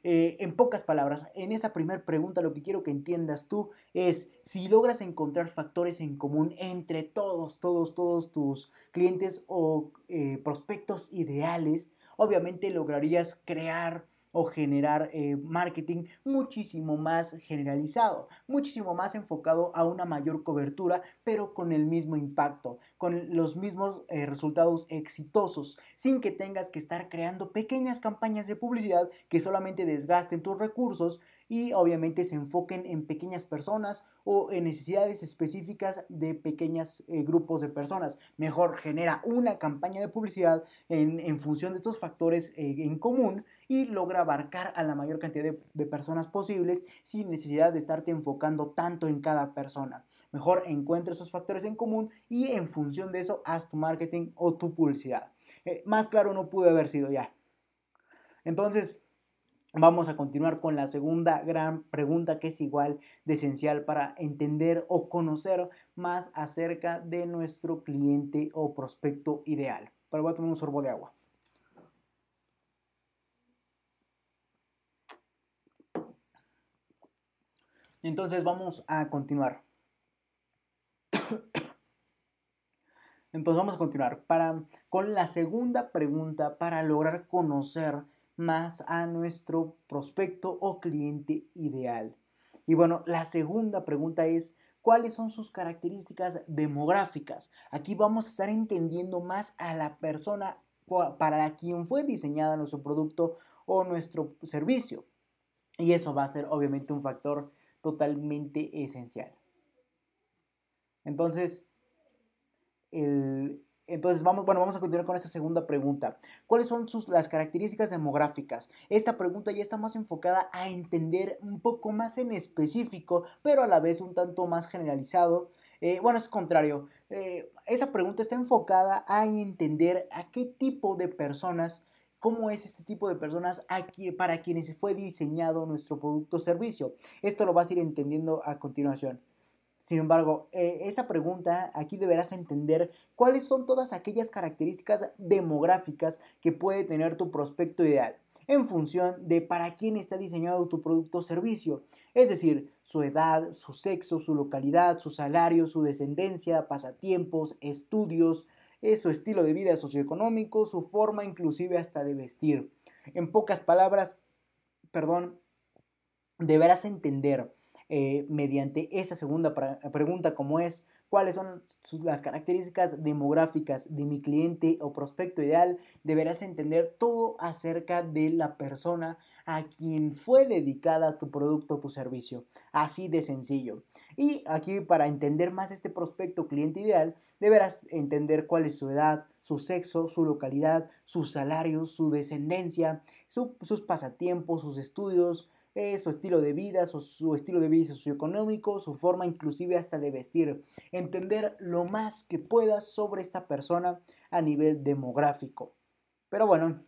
eh, en pocas palabras, en esta primera pregunta lo que quiero que entiendas tú es si logras encontrar factores en común entre todos, todos, todos tus clientes o eh, prospectos ideales, obviamente lograrías crear o generar eh, marketing muchísimo más generalizado, muchísimo más enfocado a una mayor cobertura, pero con el mismo impacto, con los mismos eh, resultados exitosos, sin que tengas que estar creando pequeñas campañas de publicidad que solamente desgasten tus recursos y obviamente se enfoquen en pequeñas personas o en necesidades específicas de pequeños eh, grupos de personas. Mejor genera una campaña de publicidad en, función de estos factores en común y logra abarcar a la mayor cantidad de, personas posibles sin necesidad de estarte enfocando tanto en cada persona. Mejor encuentra esos factores en común y en función de eso haz tu marketing o tu publicidad. Eh, más claro no pude haber sido ya. Entonces, Vamos a continuar con la segunda gran pregunta que es igual de esencial para entender o conocer más acerca de nuestro cliente o prospecto ideal. Pero voy a tomar un sorbo de agua. Entonces vamos a continuar. Entonces vamos a continuar para, con la segunda pregunta para lograr conocer más a nuestro prospecto o cliente ideal. Y bueno, la segunda pregunta es, ¿cuáles son sus características demográficas? Aquí vamos a estar entendiendo más a la persona para quien fue diseñada nuestro producto o nuestro servicio. Y eso va a ser obviamente un factor totalmente esencial. Entonces, entonces vamos, bueno, vamos a continuar con esta segunda pregunta. ¿Cuáles son sus, las características demográficas? Esta pregunta ya está más enfocada a entender un poco más en específico, pero a la vez un tanto más generalizado. Eh, bueno, es contrario. Eh, esa pregunta está enfocada a entender a qué tipo de personas cómo es este tipo de personas aquí, para quienes fue diseñado nuestro producto o servicio. Esto lo vas a ir entendiendo a continuación. Sin embargo, eh, esa pregunta aquí deberás entender cuáles son todas aquellas características demográficas que puede tener tu prospecto ideal en función de para quién está diseñado tu producto o servicio, es decir, su edad, su sexo, su localidad, su salario, su descendencia, pasatiempos, estudios, su estilo de vida socioeconómico, su forma inclusive hasta de vestir. En pocas palabras, perdón, deberás entender eh, mediante esa segunda pregunta como es cuáles son las características demográficas de mi cliente o prospecto ideal, deberás entender todo acerca de la persona a quien fue dedicada tu producto o tu servicio. Así de sencillo. Y aquí para entender más este prospecto cliente ideal, deberás entender cuál es su edad, su sexo, su localidad, sus salarios, su descendencia, sus pasatiempos, sus estudios, su estilo de vida, su, estilo de vida socioeconómico, su forma inclusive hasta de vestir. Entender lo más que puedas sobre esta persona a nivel demográfico. Pero bueno,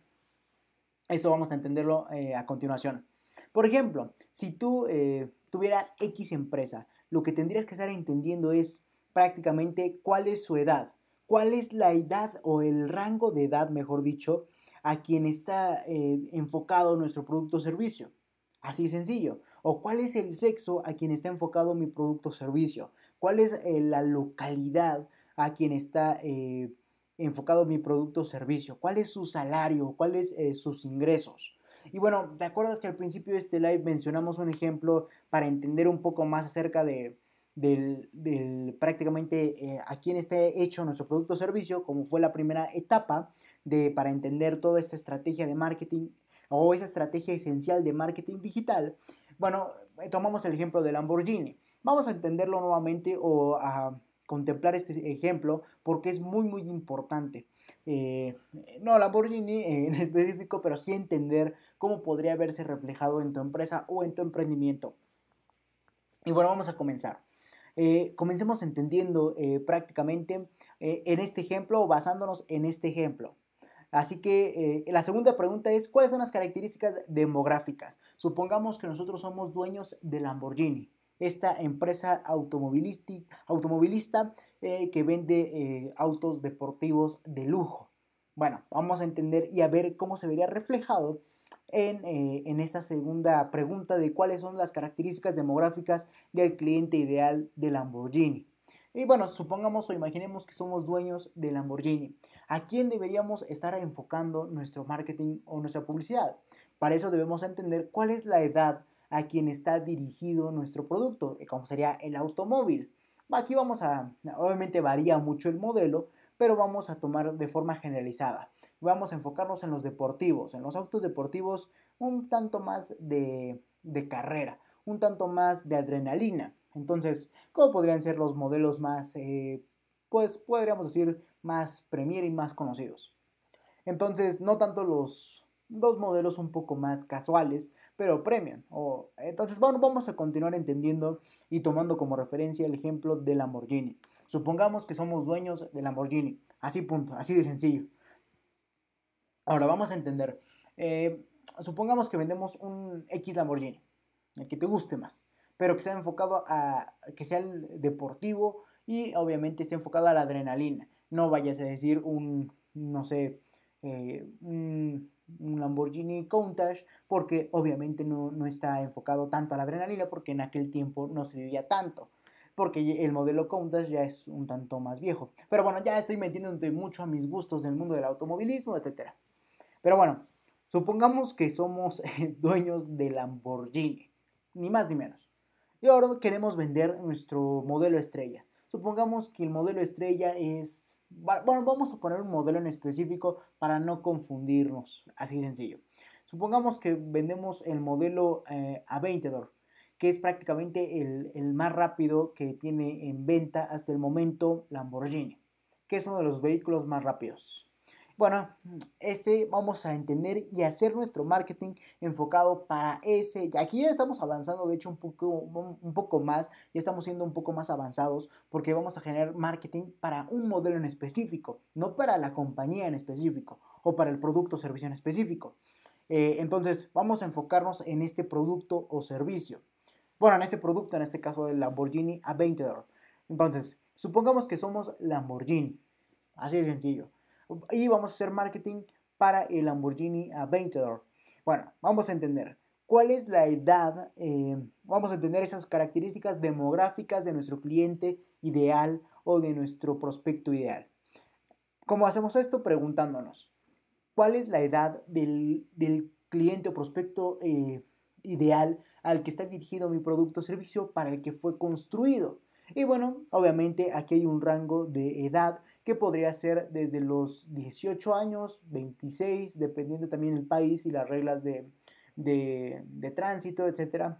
eso vamos a entenderlo eh, a continuación. Por ejemplo, si tú eh, tuvieras X empresa, lo que tendrías que estar entendiendo es prácticamente cuál es su edad, cuál es la edad o el rango de edad, mejor dicho, a quien está eh, enfocado nuestro producto o servicio. Así sencillo. O cuál es el sexo a quien está enfocado mi producto o servicio. Cuál es eh, la localidad a quien está eh, enfocado mi producto o servicio. Cuál es su salario. Cuáles eh, sus ingresos. Y bueno, ¿te acuerdas que al principio de este live mencionamos un ejemplo para entender un poco más acerca de, prácticamente a quién está hecho nuestro producto o servicio, como fue la primera etapa de, para entender toda esta estrategia de marketing o esa estrategia esencial de marketing digital, bueno, eh, tomamos el ejemplo de Lamborghini. Vamos a entenderlo nuevamente o a contemplar este ejemplo porque es muy muy importante. Eh, no Lamborghini en específico, pero sí entender cómo podría verse reflejado en tu empresa o en tu emprendimiento. Y bueno, vamos a comenzar. Eh, comencemos entendiendo prácticamente en este ejemplo o basándonos en este ejemplo. Así que eh, la segunda pregunta es, ¿cuáles son las características demográficas? Supongamos que nosotros somos dueños de Lamborghini, esta empresa automovilista eh, que vende eh, autos deportivos de lujo. Bueno, vamos a entender y a ver cómo se vería reflejado en, en esa segunda pregunta de cuáles son las características demográficas del cliente ideal de Lamborghini. Y bueno, supongamos o imaginemos que somos dueños de Lamborghini. ¿A quién deberíamos estar enfocando nuestro marketing o nuestra publicidad? Para eso debemos entender cuál es la edad a quien está dirigido nuestro producto, eh, como sería el automóvil. Aquí vamos a, obviamente varía mucho el modelo, pero vamos a tomar de forma generalizada. Vamos a enfocarnos en los deportivos, en los autos deportivos un tanto más de, carrera, un tanto más de adrenalina. Entonces, ¿cómo podrían ser los modelos más, eh, pues podríamos decir, más premier y más conocidos? Entonces, no tanto los dos modelos un poco más casuales, pero premium. O, entonces, bueno, vamos a continuar entendiendo y tomando como referencia el ejemplo de Lamborghini. Supongamos que somos dueños de Lamborghini. Así punto, así de sencillo. Ahora vamos a entender. Eh, supongamos que vendemos un X Lamborghini, el que te guste más, pero que sea enfocado a que sea el deportivo y obviamente esté enfocado a la adrenalina. No vayas a decir un, no sé, eh, un, Lamborghini Countach, porque obviamente no, no, está enfocado tanto a la adrenalina, porque en aquel tiempo no se vivía tanto, porque el modelo Countach ya es un tanto más viejo. Pero bueno, ya estoy metiéndote mucho a mis gustos del mundo del automovilismo, etc. Pero bueno, supongamos que somos dueños de Lamborghini, ni más ni menos. Y ahora queremos vender nuestro modelo estrella. Supongamos que el modelo estrella es bueno, vamos a poner un modelo en específico para no confundirnos, así de sencillo. Supongamos que vendemos el modelo eh, Aventador, que es prácticamente el, el, más rápido que tiene en venta hasta el momento Lamborghini, que es uno de los vehículos más rápidos. Bueno, ese vamos a entender y hacer nuestro marketing enfocado para ese. Y aquí ya estamos avanzando, de hecho, un poco, un poco más, ya estamos siendo un poco más avanzados porque vamos a generar marketing para un modelo en específico, no para la compañía en específico o para el producto o servicio en específico. Eh, entonces, vamos a enfocarnos en este producto o servicio. Bueno, en este producto, en este caso del Lamborghini Aventador. Entonces, supongamos que somos Lamborghini. Así de sencillo y vamos a hacer marketing para el Lamborghini Aventador. Bueno, vamos a entender cuál es la edad, eh, vamos a entender esas características demográficas de nuestro cliente ideal o de nuestro prospecto ideal. ¿Cómo hacemos esto? Preguntándonos, ¿cuál es la edad del, cliente o prospecto eh, ideal al que está dirigido mi producto o servicio para el que fue construido? Y bueno, obviamente aquí hay un rango de edad que podría ser desde los 18 años, 26, dependiendo también el país y las reglas de, tránsito, etc.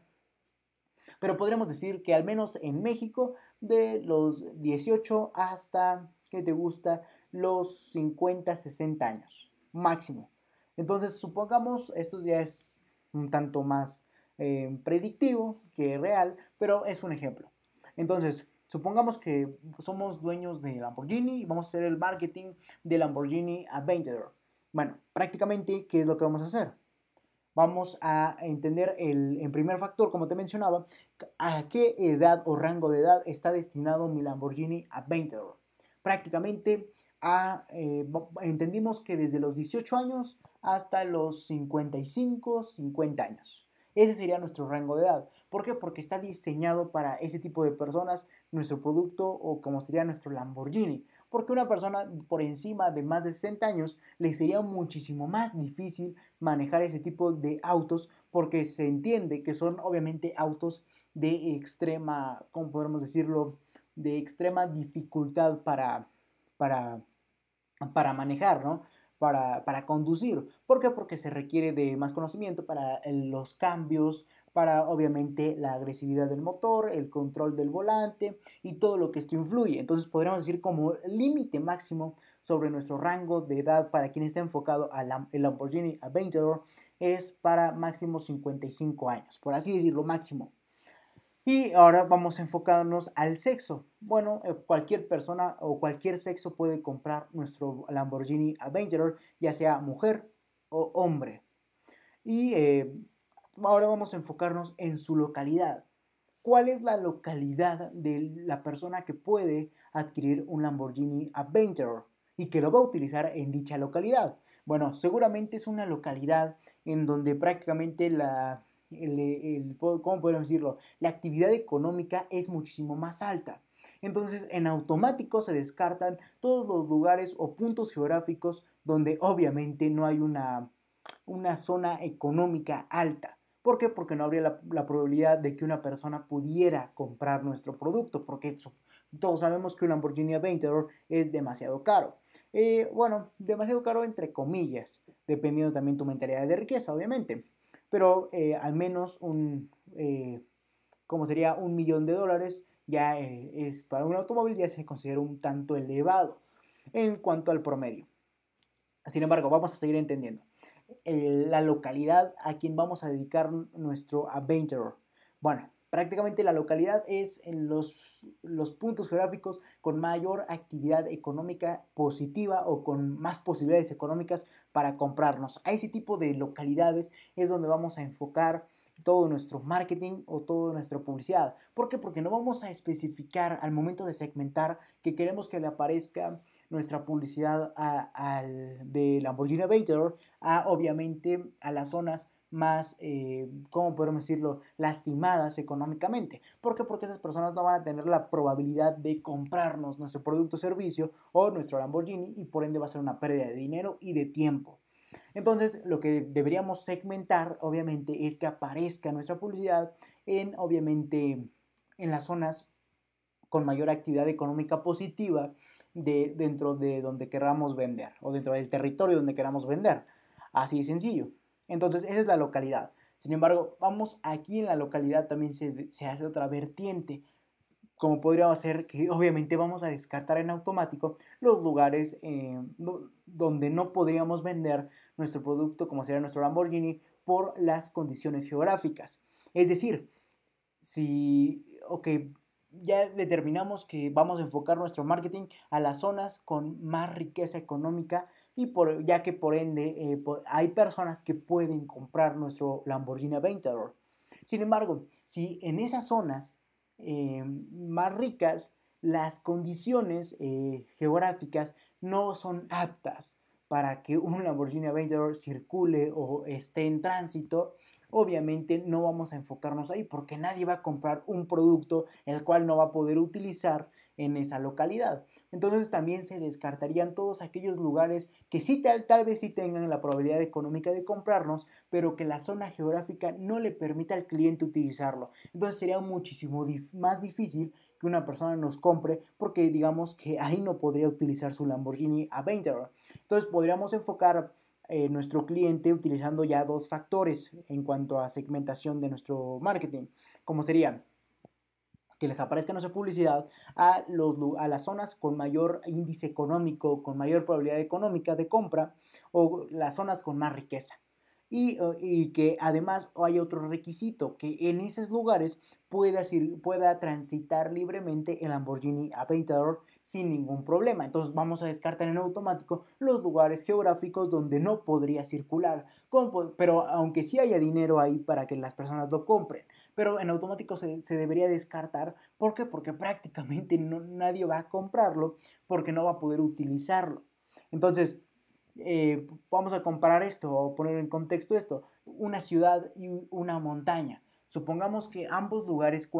Pero podríamos decir que al menos en México, de los 18 hasta, ¿qué te gusta? Los 50, 60 años, máximo. Entonces, supongamos, esto ya es un tanto más eh, predictivo que real, pero es un ejemplo. Entonces, supongamos que somos dueños de Lamborghini y vamos a hacer el marketing de Lamborghini Aventador. Bueno, prácticamente, ¿qué es lo que vamos a hacer? Vamos a entender el en primer factor, como te mencionaba, a qué edad o rango de edad está destinado mi Lamborghini Aventador. Prácticamente a, eh, entendimos que desde los 18 años hasta los 55, 50 años. Ese sería nuestro rango de edad. ¿Por qué? Porque está diseñado para ese tipo de personas nuestro producto o como sería nuestro Lamborghini. Porque una persona por encima de más de 60 años le sería muchísimo más difícil manejar ese tipo de autos porque se entiende que son obviamente autos de extrema, ¿cómo podemos decirlo? De extrema dificultad para, para, para manejar, ¿no? Para, conducir. ¿Por qué? Porque se requiere de más conocimiento para los cambios, para obviamente la agresividad del motor, el control del volante y todo lo que esto influye. Entonces podríamos decir como límite máximo sobre nuestro rango de edad para quien está enfocado al Lamborghini Aventador es para máximo 55 años, por así decirlo, máximo. Y ahora vamos a enfocarnos al sexo. Bueno, eh, cualquier persona o cualquier sexo puede comprar nuestro Lamborghini Avenger, ya sea mujer o hombre. Y eh, ahora vamos a enfocarnos en su localidad. ¿Cuál es la localidad de la persona que puede adquirir un Lamborghini Avenger y que lo va a utilizar en dicha localidad? Bueno, seguramente es una localidad en donde prácticamente la ¿cómo podemos decirlo? La actividad económica es muchísimo más alta. Entonces, en automático se descartan todos los lugares o puntos geográficos donde obviamente no hay una, una zona económica alta. ¿Por qué? Porque no habría la, probabilidad de que una persona pudiera comprar nuestro producto, porque todos sabemos que un Lamborghini Aventador es demasiado caro. Eh, bueno, demasiado caro entre comillas, dependiendo también tu mentalidad de riqueza, obviamente. Pero eh, al menos un, eh, como sería un millón de dólares, ya es para un automóvil ya se considera un tanto elevado en cuanto al promedio. Sin embargo, vamos a seguir entendiendo la localidad a quien vamos a dedicar nuestro Adventurer. Bueno, prácticamente la localidad es en los, los puntos geográficos con mayor actividad económica positiva o con más posibilidades económicas para comprarnos. A ese tipo de localidades es donde vamos a enfocar todo nuestro marketing o toda nuestra publicidad. ¿Por qué? Porque no vamos a especificar al momento de segmentar que queremos que le aparezca nuestra publicidad al de Lamborghini Aventador a obviamente a las zonas más, eh, ¿cómo podemos decirlo?, lastimadas económicamente. ¿Por qué? Porque esas personas no van a tener la probabilidad de comprarnos nuestro producto o servicio o nuestro Lamborghini y por ende va a ser una pérdida de dinero y de tiempo. Entonces, lo que deberíamos segmentar, obviamente, es que aparezca nuestra publicidad en, obviamente, en las zonas con mayor actividad económica positiva de, dentro de donde queramos vender o dentro del territorio donde queramos vender. Así de sencillo. Entonces, esa es la localidad. Sin embargo, vamos aquí en la localidad también se, se hace otra vertiente como podríamos hacer que obviamente vamos a descartar en automático los lugares eh, donde no podríamos vender nuestro producto como sería nuestro Lamborghini por las condiciones geográficas. Es decir, si, ok, ya determinamos que vamos a enfocar nuestro marketing a las zonas con más riqueza económica y por, ya que por ende eh, hay personas que pueden comprar nuestro Lamborghini Aventador. Sin embargo, si en esas zonas eh, más ricas, las condiciones eh, geográficas no son aptas para que un Lamborghini Aventador circule o esté en tránsito obviamente no vamos a enfocarnos ahí porque nadie va a comprar un producto el cual no va a poder utilizar en esa localidad. Entonces también se descartarían todos aquellos lugares que sí tal, tal vez sí tengan la probabilidad económica de comprarnos, pero que la zona geográfica no le permita al cliente utilizarlo. Entonces sería muchísimo más difícil que una persona nos compre porque digamos que ahí no podría utilizar su Lamborghini Aventador. Entonces podríamos enfocar eh, nuestro cliente utilizando ya dos factores en cuanto a segmentación de nuestro marketing, como sería que les aparezca nuestra publicidad a, los, a las zonas con mayor índice económico, con mayor probabilidad económica de compra o las zonas con más riqueza. Y, que además hay otro requisito, que en esos lugares pueda, pueda transitar libremente el Lamborghini Aventador sin ningún problema. Entonces vamos a descartar en automático los lugares geográficos donde no podría circular, pero aunque sí haya dinero ahí para que las personas lo compren. Pero en automático se, debería descartar. ¿Por qué? Porque prácticamente nadie va a comprarlo porque no va a poder utilizarlo. Entonces, eh, vamos a comparar esto o poner en contexto esto, una ciudad y una montaña. Supongamos que ambos lugares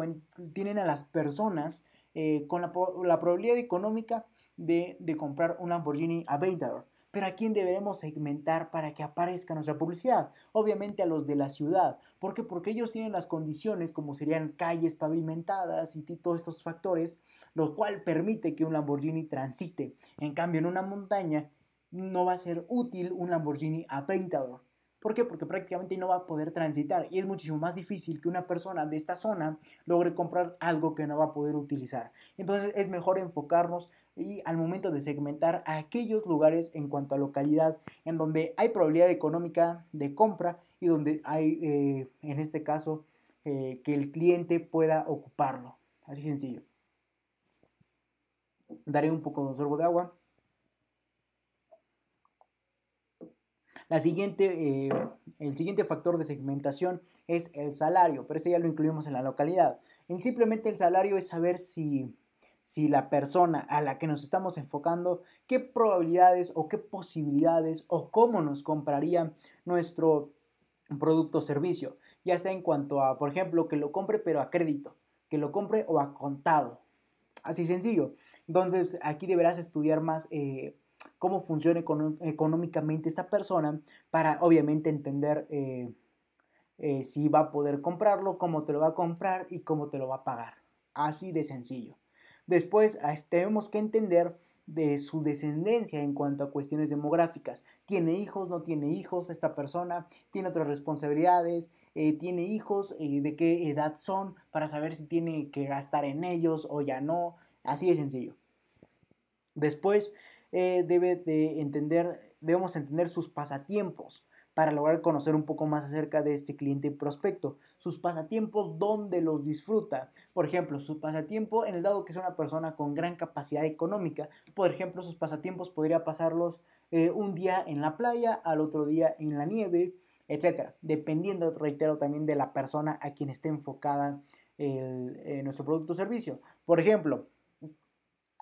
tienen a las personas eh, con la, probabilidad económica de, comprar un Lamborghini Aventador. Pero ¿a quién deberemos segmentar para que aparezca nuestra publicidad? Obviamente a los de la ciudad. ¿Por qué? Porque ellos tienen las condiciones como serían calles pavimentadas y todos estos factores, lo cual permite que un Lamborghini transite. En cambio, en una montaña no va a ser útil un Lamborghini Aventador. ¿Por qué? Porque prácticamente no va a poder transitar y es muchísimo más difícil que una persona de esta zona logre comprar algo que no va a poder utilizar. Entonces es mejor enfocarnos y al momento de segmentar a aquellos lugares en cuanto a localidad en donde hay probabilidad económica de compra y donde hay, eh, en este caso, eh, que el cliente pueda ocuparlo. Así sencillo. Daré un poco de sorbo de agua. La siguiente, eh, el siguiente factor de segmentación es el salario, pero ese ya lo incluimos en la localidad. En simplemente el salario es saber si, si la persona a la que nos estamos enfocando, qué probabilidades o qué posibilidades o cómo nos compraría nuestro producto o servicio, ya sea en cuanto a, por ejemplo, que lo compre pero a crédito, que lo compre o a contado. Así sencillo. Entonces, aquí deberás estudiar más eh, cómo funciona económicamente esta persona para obviamente entender eh, eh, si va a poder comprarlo, cómo te lo va a comprar y cómo te lo va a pagar. Así de sencillo. Después tenemos que entender de su descendencia en cuanto a cuestiones demográficas. ¿Tiene hijos? ¿No tiene hijos esta persona? ¿Tiene otras responsabilidades? Eh, ¿Tiene hijos? ¿De qué edad son? Para saber si tiene que gastar en ellos o ya no. Así de sencillo. Después eh, debe de entender, debemos entender sus pasatiempos para lograr conocer un poco más acerca de este cliente prospecto. Sus pasatiempos, dónde los disfruta. Por ejemplo, su pasatiempo, en el dado que es una persona con gran capacidad económica, por ejemplo, sus pasatiempos podría pasarlos eh, un día en la playa, al otro día en la nieve, etcétera. Dependiendo, reitero, también de la persona a quien esté enfocada el, eh, nuestro producto o servicio. Por ejemplo,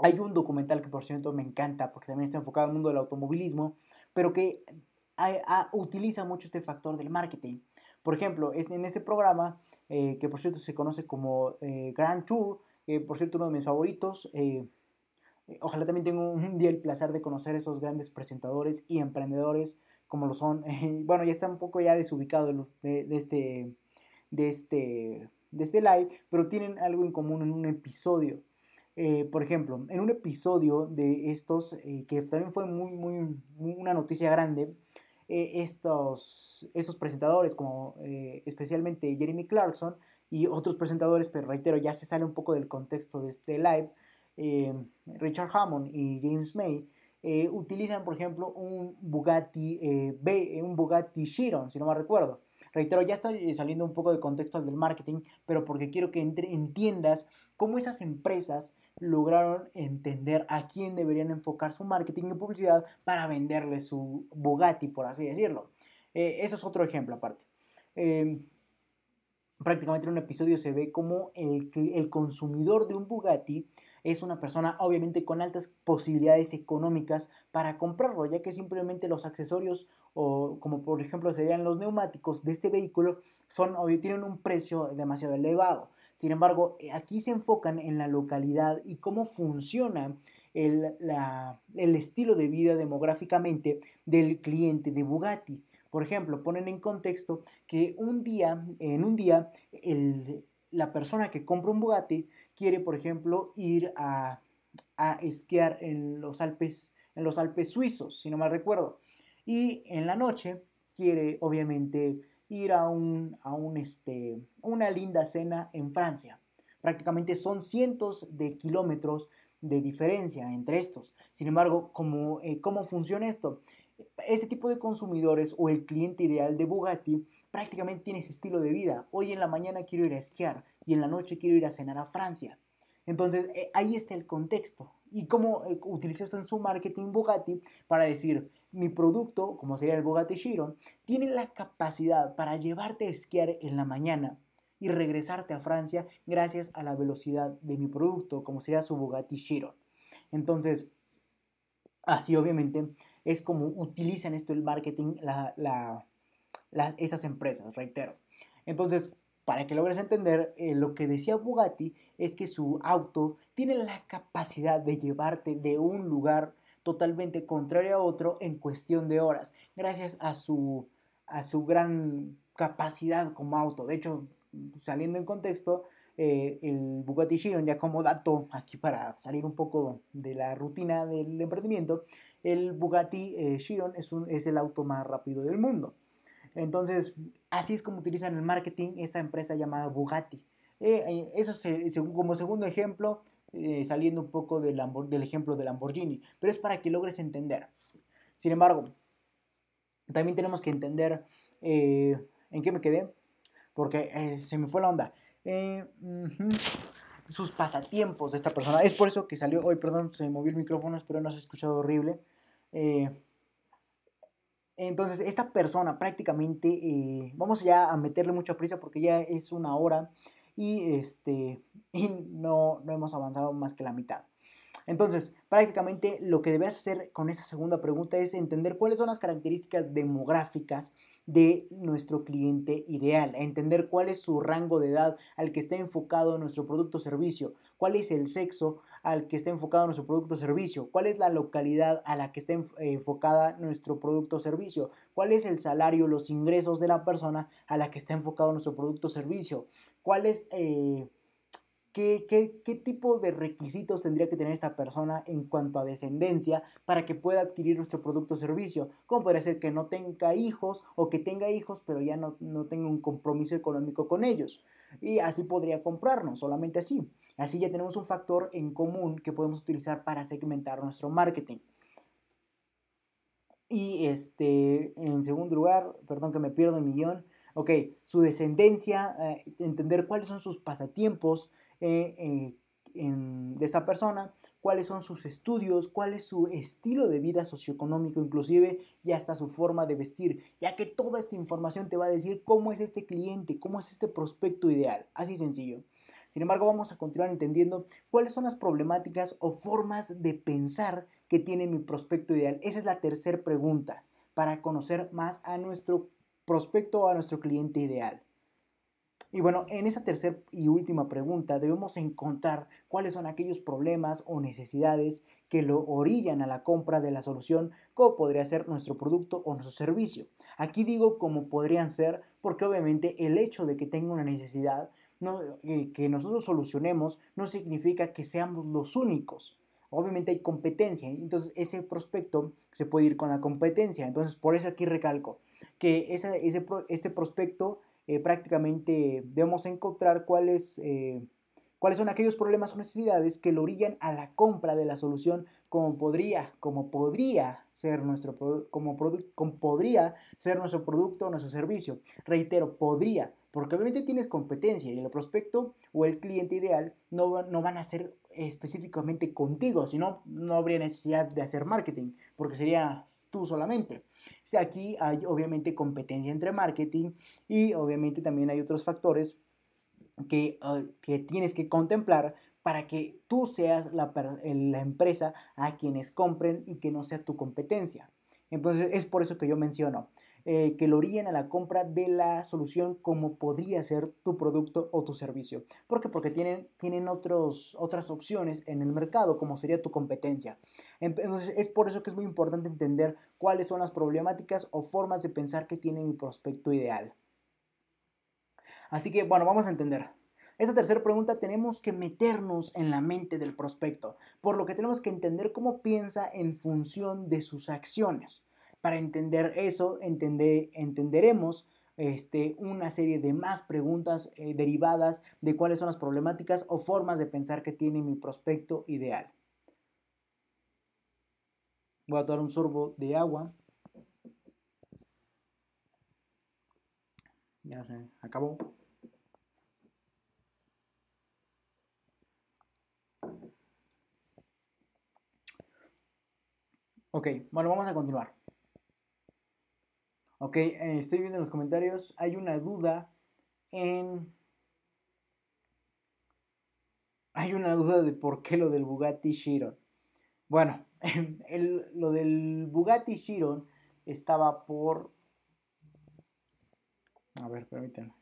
hay un documental que por cierto me encanta porque también está enfocado al mundo del automovilismo, pero que utiliza mucho este factor del marketing. Por ejemplo, en este programa, eh, que por cierto se conoce como eh, Grand Tour, por cierto uno de mis favoritos, eh, ojalá también tenga un día el placer de conocer esos grandes presentadores y emprendedores como lo son, bueno, ya está un poco ya desubicado de, de, este, de, este, de este live, pero tienen algo en común en un episodio. Por ejemplo, en un episodio de estos, que también fue muy, muy, una noticia grande, eh, estos, estos presentadores, como eh, especialmente Jeremy Clarkson y otros presentadores, pero reitero, ya se sale un poco del contexto de este live, eh, Richard Hammond y James May, utilizan, por ejemplo, un Bugatti B, un Bugatti Chiron, si no me recuerdo. Reitero, ya estoy saliendo un poco de contexto del marketing, pero porque quiero que entiendas cómo esas empresas lograron entender a quién deberían enfocar su marketing y publicidad para venderle su Bugatti, por así decirlo. Eh, eso es otro ejemplo aparte. Em, prácticamente en un episodio se ve como el, el consumidor de un Bugatti es una persona obviamente con altas posibilidades económicas para comprarlo, ya que simplemente los accesorios o como por ejemplo serían los neumáticos de este vehículo son tienen un precio demasiado elevado. Sin embargo, eh, aquí se enfocan en la localidad y cómo funciona el, el estilo de vida demográficamente del cliente de Bugatti. Por ejemplo, ponen en contexto que un día, en un día, el, la persona que compra un Bugatti quiere, por ejemplo, ir a, a, esquiar en los Alpes, en los Alpes suizos, si no mal recuerdo. Y en la noche quiere, obviamente, ir a, un, a un, este, una linda cena en Francia. Prácticamente son cientos de kilómetros de diferencia entre estos. Sin embargo, ¿cómo, eh, ¿cómo funciona esto? Este tipo de consumidores o el cliente ideal de Bugatti prácticamente tiene ese estilo de vida. Hoy en la mañana quiero ir a esquiar y en la noche quiero ir a cenar a Francia. Entonces, eh, ahí está el contexto. Y cómo eh, esto en su marketing Bugatti para decir, mi producto, como sería el Bugatti Chiron, tiene la capacidad para llevarte a esquiar en la mañana y regresarte a Francia gracias a la velocidad de mi producto, como sería su Bugatti Chiron. Entonces, así obviamente es como utilizan esto el marketing esas empresas, reitero. Entonces, para que logres entender, eh, lo que decía Bugatti es que su auto tiene la capacidad de llevarte de un lugar totalmente contrario a otro en cuestión de horas, gracias a su, a su gran capacidad como auto. De hecho, saliendo en contexto, eh, el Bugatti Chiron, ya como dato aquí para salir un poco de la rutina del emprendimiento, el Bugatti eh, Chiron es, un, es el auto más rápido del mundo. Entonces, así es como utilizan el marketing esta empresa llamada Bugatti. Eh, eso como segundo ejemplo, eh, saliendo un poco del, ejemplo de Lamborghini, pero es para que logres entender. Sin embargo, también tenemos que entender eh, en qué me quedé, porque eh, se me fue la onda. sus pasatiempos de esta persona. Es por eso que salió hoy, perdón, se movió el micrófono, espero no se ha escuchado horrible. entonces, esta persona prácticamente, vamos ya a meterle mucha prisa porque ya es una hora y, este, y no, no hemos avanzado más que la mitad. Entonces, prácticamente lo que debes hacer con esa segunda pregunta es entender cuáles son las características demográficas de nuestro cliente ideal, entender cuál es su rango de edad al que está enfocado nuestro producto o servicio, cuál es el sexo al que está enfocado nuestro producto o servicio? ¿Cuál es la localidad a la que está enfocada nuestro producto o servicio? ¿Cuál es el salario, los ingresos de la persona a la que está enfocado nuestro producto o servicio? ¿Cuál es... Eh, ¿Qué, qué, tipo de requisitos tendría que tener esta persona en cuanto a descendencia para que pueda adquirir nuestro producto o servicio? ¿Cómo puede ser que no tenga hijos o que tenga hijos pero ya no, no tenga un compromiso económico con ellos? Y así podría comprarnos, solamente así. Así ya tenemos un factor en común que podemos utilizar para segmentar nuestro marketing. Y este, en segundo lugar, perdón que me pierdo el millón, ok, su descendencia, eh, entender cuáles son sus pasatiempos, eh, eh, de esa persona, cuáles son sus estudios, cuál es su estilo de vida socioeconómico, inclusive ya hasta su forma de vestir, ya que toda esta información te va a decir cómo es este cliente, cómo es este prospecto ideal, así sencillo. Sin embargo, vamos a continuar entendiendo cuáles son las problemáticas o formas de pensar que tiene mi prospecto ideal. Esa es la tercera pregunta para conocer más a nuestro prospecto o a nuestro cliente ideal. Y bueno, en esa tercera y última pregunta debemos encontrar cuáles son aquellos problemas o necesidades que lo orillan a la compra de la solución, como podría ser nuestro producto o nuestro servicio. Aquí digo cómo podrían ser porque obviamente el hecho de que tenga una necesidad no, eh, que nosotros solucionemos no significa que seamos los únicos. Obviamente hay competencia, entonces ese prospecto se puede ir con la competencia. Entonces por eso aquí recalco que ese, este prospecto eh, prácticamente debemos encontrar cuáles, eh, cuáles son aquellos problemas o necesidades que lo orillan a la compra de la solución como podría, como podría ser nuestro, como, como podría ser nuestro producto o nuestro servicio. Reitero, podría, porque obviamente tienes competencia y el prospecto o el cliente ideal no, no van a ser específicamente contigo, sino no habría necesidad de hacer marketing, porque sería tú solamente. Aquí hay obviamente competencia entre marketing y obviamente también hay otros factores que, ah, que tienes que contemplar para que tú seas la empresa a quienes compren y que no sea tu competencia. Entonces es por eso que yo menciono, eh, que lo orillen a la compra de la solución como podría ser tu producto o tu servicio. ¿Por qué? Porque tienen, tienen otros, otras opciones en el mercado, como sería tu competencia. Entonces es por eso que es muy importante entender cuáles son las problemáticas o formas de pensar que tiene mi prospecto ideal. Así que, bueno, vamos a entender. Esta tercera pregunta tenemos que meternos en la mente del prospecto, por lo que tenemos que entender cómo piensa en función de sus acciones. Para entender eso, entenderemos este, una serie de más preguntas eh, derivadas de cuáles son las problemáticas o formas de pensar que tiene mi prospecto ideal. Voy a tomar un sorbo de agua. Ya se acabó. Ok, bueno, vamos a continuar. Ok, eh, estoy viendo en los comentarios, hay una duda en... Hay una duda de por qué lo del Bugatti Chiron. Bueno, lo del Bugatti Chiron estaba por... A ver, permítanme.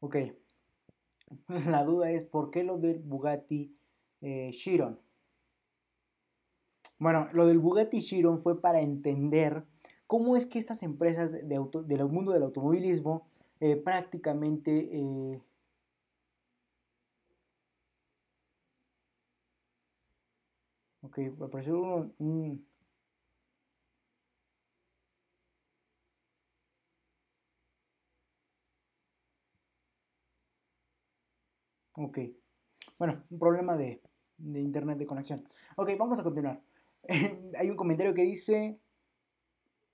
Ok. La duda es por qué lo del Bugatti eh, Chiron. Bueno, lo del Bugatti Chiron fue para entender cómo es que estas empresas de del mundo del automovilismo eh, prácticamente eh, Ok, apareció un, Ok. Bueno, un problema de, internet de conexión. Ok, vamos a continuar. Hay un comentario que dice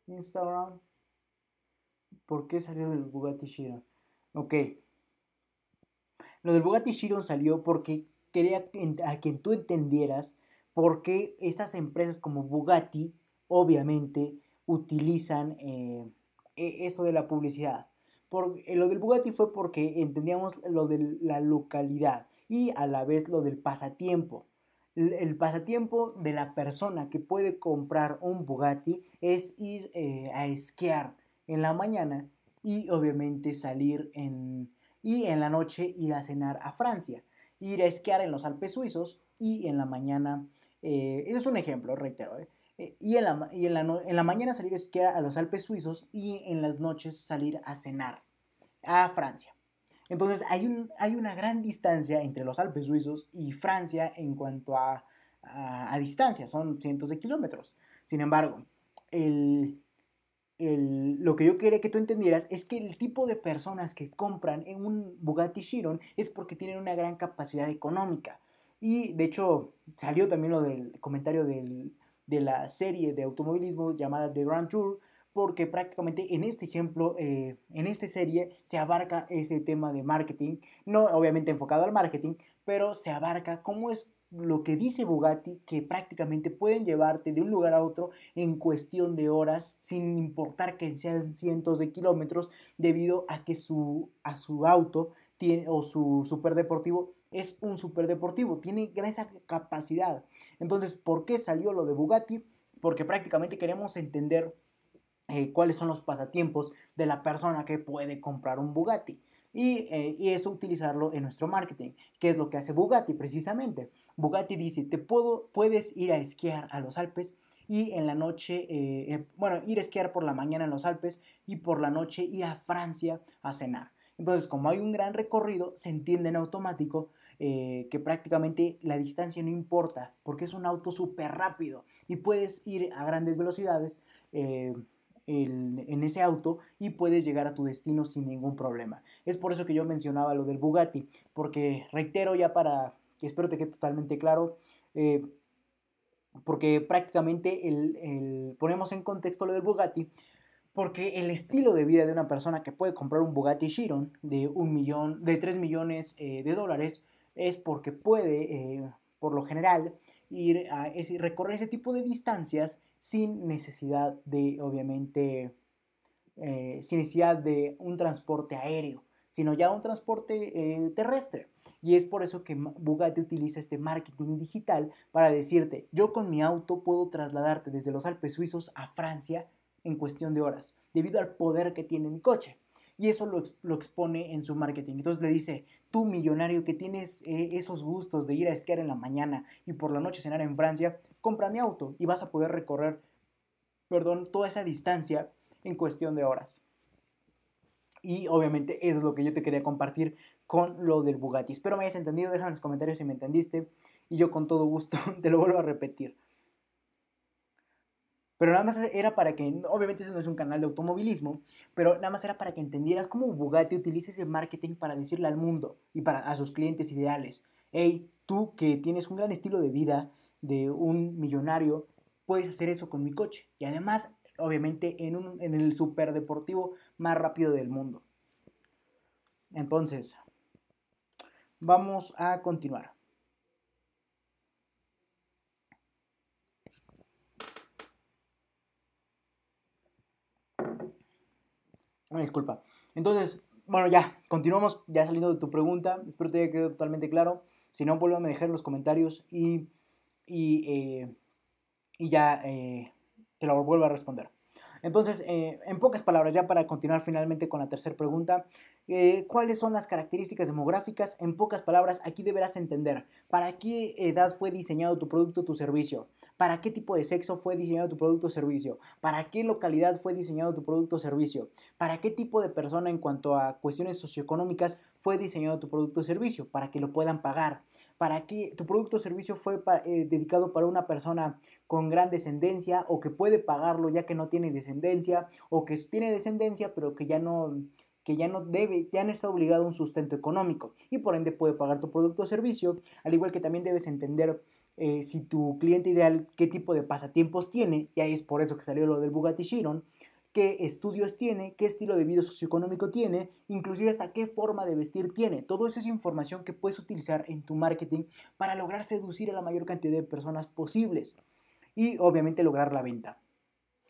Instagram. ¿Por qué salió del Bugatti Chiron? Ok. Lo del Bugatti Chiron salió porque quería a que tú entendieras por qué estas empresas como Bugatti, obviamente, utilizan eh, e, eso de la publicidad. Eh, lo del Bugatti fue porque entendíamos lo de la localidad. y a la vez lo del pasatiempo. El, pasatiempo de la persona que puede comprar un Bugatti es ir eh, a esquiar en la mañana y obviamente salir en, y en la noche ir a cenar a Francia, ir a esquiar en los Alpes suizos y en la mañana, eh, es un ejemplo, reitero. Eh, y, en la, y en, la, en la, mañana salir a esquiar a los Alpes suizos y en las noches salir a cenar a Francia. Entonces hay, un, hay una gran distancia entre los Alpes suizos y Francia en cuanto a, a, distancia, son cientos de kilómetros. Sin embargo, el, el, lo que yo quería que tú entendieras es que el tipo de personas que compran en un Bugatti Chiron es porque tienen una gran capacidad económica. Y de hecho salió también lo del comentario del, de la serie de automovilismo llamada The Grand Tour, porque prácticamente en este ejemplo, eh, en esta serie, se abarca ese tema de marketing, no obviamente enfocado al marketing, pero se abarca cómo es lo que dice Bugatti, que prácticamente pueden llevarte de un lugar a otro en cuestión de horas, sin importar que sean cientos de kilómetros, debido a que su, a su auto tiene, o su superdeportivo es un superdeportivo, tiene gran capacidad. Entonces, ¿por qué salió lo de Bugatti? Porque prácticamente queremos entender eh, cuáles son los pasatiempos de la persona que puede comprar un Bugatti. Y, eh, eso utilizarlo en nuestro marketing, que es lo que hace Bugatti precisamente. Bugatti dice, te puedo, puedes ir a esquiar a los Alpes y en la noche, eh, bueno, ir a esquiar por la mañana en los Alpes y por la noche ir a Francia a cenar. Entonces, como hay un gran recorrido, se entiende en automático eh, que prácticamente la distancia no importa, porque es un auto súper rápido y puedes ir a grandes velocidades eh, en ese auto y puedes llegar a tu destino sin ningún problema. Es por eso que yo mencionaba lo del Bugatti, porque reitero ya para que espero te quede totalmente claro, eh, porque prácticamente el, ponemos en contexto lo del Bugatti, porque el estilo de vida de una persona que puede comprar un Bugatti Chiron de un millón, de 3 millones de dólares, es porque puede, eh, por lo general, ir a recorrer ese tipo de distancias sin necesidad de, obviamente, eh, sin necesidad de un transporte aéreo, sino ya un transporte eh, terrestre. Y es por eso que Bugatti utiliza este marketing digital para decirte, yo con mi auto puedo trasladarte desde los Alpes suizos a Francia en cuestión de horas, debido al poder que tiene mi coche y eso lo, expone en su marketing. Entonces le dice, tú millonario que tienes eh, esos gustos de ir a esquiar en la mañana y por la noche cenar en Francia, compra mi auto y vas a poder recorrer, perdón, toda esa distancia en cuestión de horas. Y obviamente eso es lo que yo te quería compartir con lo del Bugatti. Espero me hayas entendido, déjame en los comentarios si me entendiste y yo con todo gusto te lo vuelvo a repetir. Pero nada más era para que, obviamente eso no es un canal de automovilismo, pero nada más era para que entendieras cómo Bugatti utiliza ese marketing para decirle al mundo y para a sus clientes ideales, hey, tú que tienes un gran estilo de vida de un millonario, puedes hacer eso con mi coche. Y además, obviamente, en, un, en el superdeportivo más rápido del mundo. Entonces, vamos a continuar. Una disculpa. Entonces, bueno, ya, continuamos ya saliendo de tu pregunta. Espero te haya quedado totalmente claro. Si no, vuelvan a dejar los comentarios y, y, eh, y ya eh, te lo vuelvo a responder. Entonces, eh, en pocas palabras, ya para continuar finalmente con la tercera pregunta, eh, ¿cuáles son las características demográficas? En pocas palabras, aquí deberás entender para qué edad fue diseñado tu producto o tu servicio, para qué tipo de sexo fue diseñado tu producto o servicio, para qué localidad fue diseñado tu producto o servicio, para qué tipo de persona en cuanto a cuestiones socioeconómicas fue diseñado tu producto o servicio, para que lo puedan pagar, para qué tu producto o servicio fue eh, dedicado para una persona con gran descendencia o que puede pagarlo ya que no tiene descendencia o que tiene descendencia pero que ya no que ya no debe, ya no está obligado a un sustento económico y por ende puede pagar tu producto o servicio, al igual que también debes entender eh, si tu cliente ideal qué tipo de pasatiempos tiene, y ahí es por eso que salió lo del Bugatti Chiron, qué estudios tiene, qué estilo de vida socioeconómico tiene, inclusive hasta qué forma de vestir tiene. Todo eso es información que puedes utilizar en tu marketing para lograr seducir a la mayor cantidad de personas posibles y obviamente lograr la venta.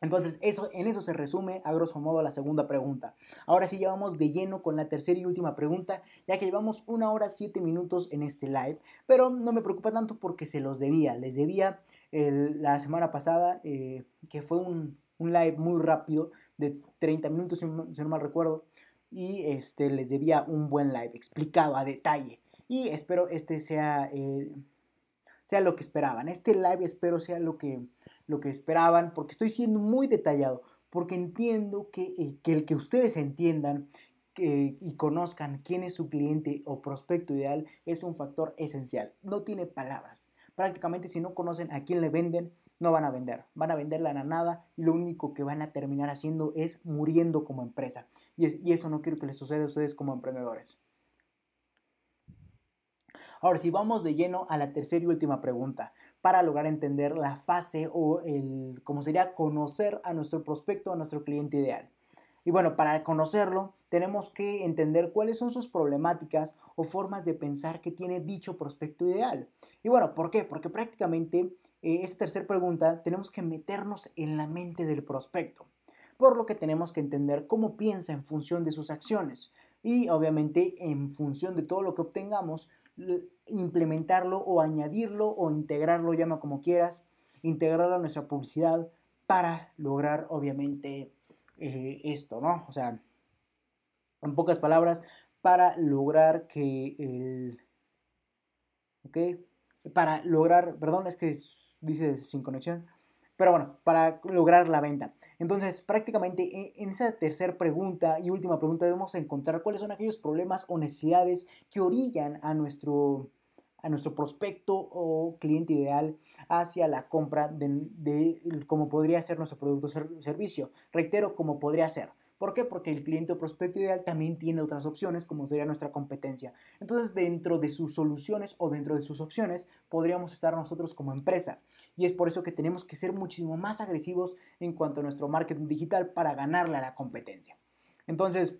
Entonces, eso, en eso se resume a grosso modo la segunda pregunta. Ahora sí, llevamos de lleno con la tercera y última pregunta, ya que llevamos una hora siete minutos en este live, pero no me preocupa tanto porque se los debía. Les debía la semana pasada, eh, que fue un, live muy rápido, de 30 minutos, si, no mal recuerdo, y este, les debía un buen live, explicado a detalle. Y espero este sea, eh, sea lo que esperaban. Este live espero sea lo que lo que esperaban, porque estoy siendo muy detallado, porque entiendo que, eh, que el que ustedes entiendan que, y conozcan quién es su cliente o prospecto ideal es un factor esencial. No tiene palabras. Prácticamente si no conocen a quién le venden, no van a vender. Van a venderla a nada y lo único que van a terminar haciendo es muriendo como empresa. Y, y eso no quiero que les suceda a ustedes como emprendedores. Ahora, si vamos de lleno a la tercera y última pregunta, para lograr entender la fase o el, como sería conocer a nuestro prospecto, a nuestro cliente ideal. Y bueno, para conocerlo, tenemos que entender cuáles son sus problemáticas o formas de pensar que tiene dicho prospecto ideal. Y bueno, ¿por qué? Porque prácticamente eh, esta tercera pregunta tenemos que meternos en la mente del prospecto. Por lo que tenemos que entender cómo piensa en función de sus acciones. Y obviamente en función de todo lo que obtengamos, implementarlo o añadirlo o integrarlo, llama como quieras, integrarlo a nuestra publicidad para lograr obviamente eh, esto, ¿no? O sea, en pocas palabras, para lograr que el... ¿Ok? Para lograr, perdón, es que dice sin conexión, pero bueno, para lograr la venta. Entonces, prácticamente e, en esa tercera pregunta y última pregunta debemos encontrar cuáles son aquellos problemas o necesidades que orillan a nuestro, a nuestro prospecto o cliente ideal hacia la compra de, de cómo podría ser nuestro producto o servicio. Reitero, cómo podría ser. ¿Por qué? Porque el cliente o prospecto ideal también tiene otras opciones, como sería nuestra competencia. Entonces, dentro de sus soluciones o dentro de sus opciones, podríamos estar nosotros como empresa. Y es por eso que tenemos que ser muchísimo más agresivos en cuanto a nuestro marketing digital para ganarle a la competencia. Entonces,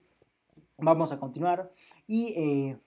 vamos a continuar. Y eh,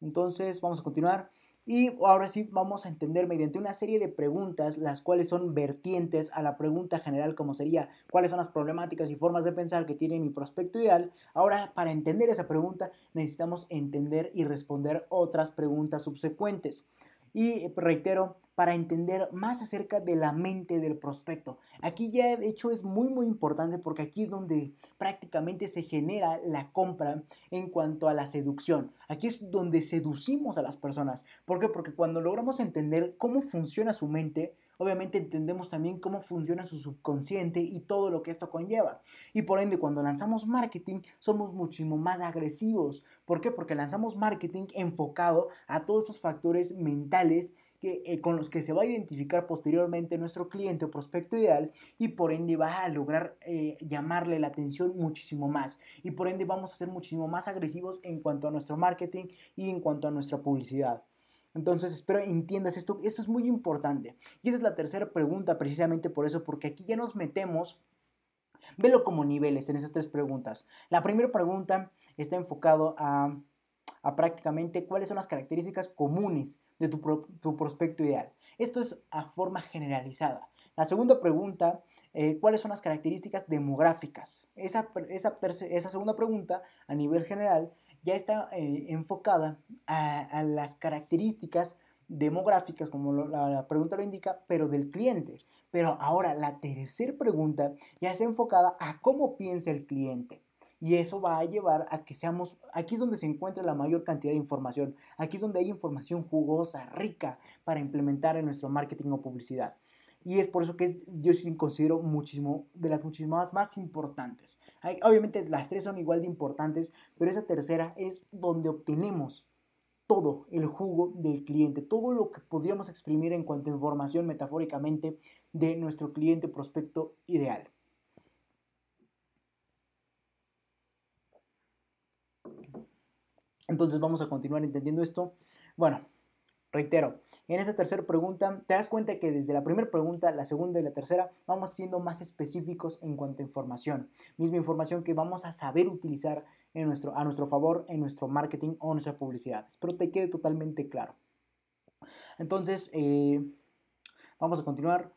entonces, vamos a continuar. Y ahora sí vamos a entender mediante una serie de preguntas, las cuales son vertientes a la pregunta general, como sería cuáles son las problemáticas y formas de pensar que tiene mi prospecto ideal. Ahora, para entender esa pregunta, necesitamos entender y responder otras preguntas subsecuentes. Y reitero, para entender más acerca de la mente del prospecto. Aquí ya de hecho es muy muy importante porque aquí es donde prácticamente se genera la compra en cuanto a la seducción. Aquí es donde seducimos a las personas. ¿Por qué? Porque cuando logramos entender cómo funciona su mente, obviamente entendemos también cómo funciona su subconsciente y todo lo que esto conlleva. Y por ende, cuando lanzamos marketing, somos muchísimo más agresivos. ¿Por qué? Porque lanzamos marketing enfocado a todos estos factores mentales que, eh, con los que se va a identificar posteriormente nuestro cliente o prospecto ideal y por ende va a lograr eh, llamarle la atención muchísimo más y por ende vamos a ser muchísimo más agresivos en cuanto a nuestro marketing y en cuanto a nuestra publicidad. Entonces espero entiendas esto, esto es muy importante. Y esa es la tercera pregunta precisamente por eso, porque aquí ya nos metemos, velo como niveles en esas tres preguntas. La primera pregunta está enfocado a a prácticamente cuáles son las características comunes de tu, prospecto ideal. Esto es a forma generalizada. La segunda pregunta, eh, ¿cuáles son las características demográficas? Esa, esa, segunda pregunta a nivel general ya está eh, enfocada a, las características demográficas, como la pregunta lo indica, pero del cliente. Pero ahora la tercera pregunta ya está enfocada a cómo piensa el cliente. Y eso va a llevar a que seamos, aquí es donde se encuentra la mayor cantidad de información, aquí es donde hay información jugosa, rica para implementar en nuestro marketing o publicidad. Y es por eso que yo sí considero muchísimo, de las muchísimas más importantes. obviamente las tres son igual de importantes, pero esa tercera es donde obtenemos todo el jugo del cliente, todo lo que podríamos exprimir en cuanto a información metafóricamente de nuestro cliente prospecto ideal. Entonces vamos a continuar entendiendo esto. Bueno, reitero, en esa tercera pregunta, te das cuenta que desde la primera pregunta, la segunda y la tercera, vamos siendo más específicos en cuanto a información. Misma información que vamos a saber utilizar en nuestro, a nuestro favor en nuestro marketing o nuestra publicidad. Espero te quede totalmente claro. Entonces, eh, vamos a continuar.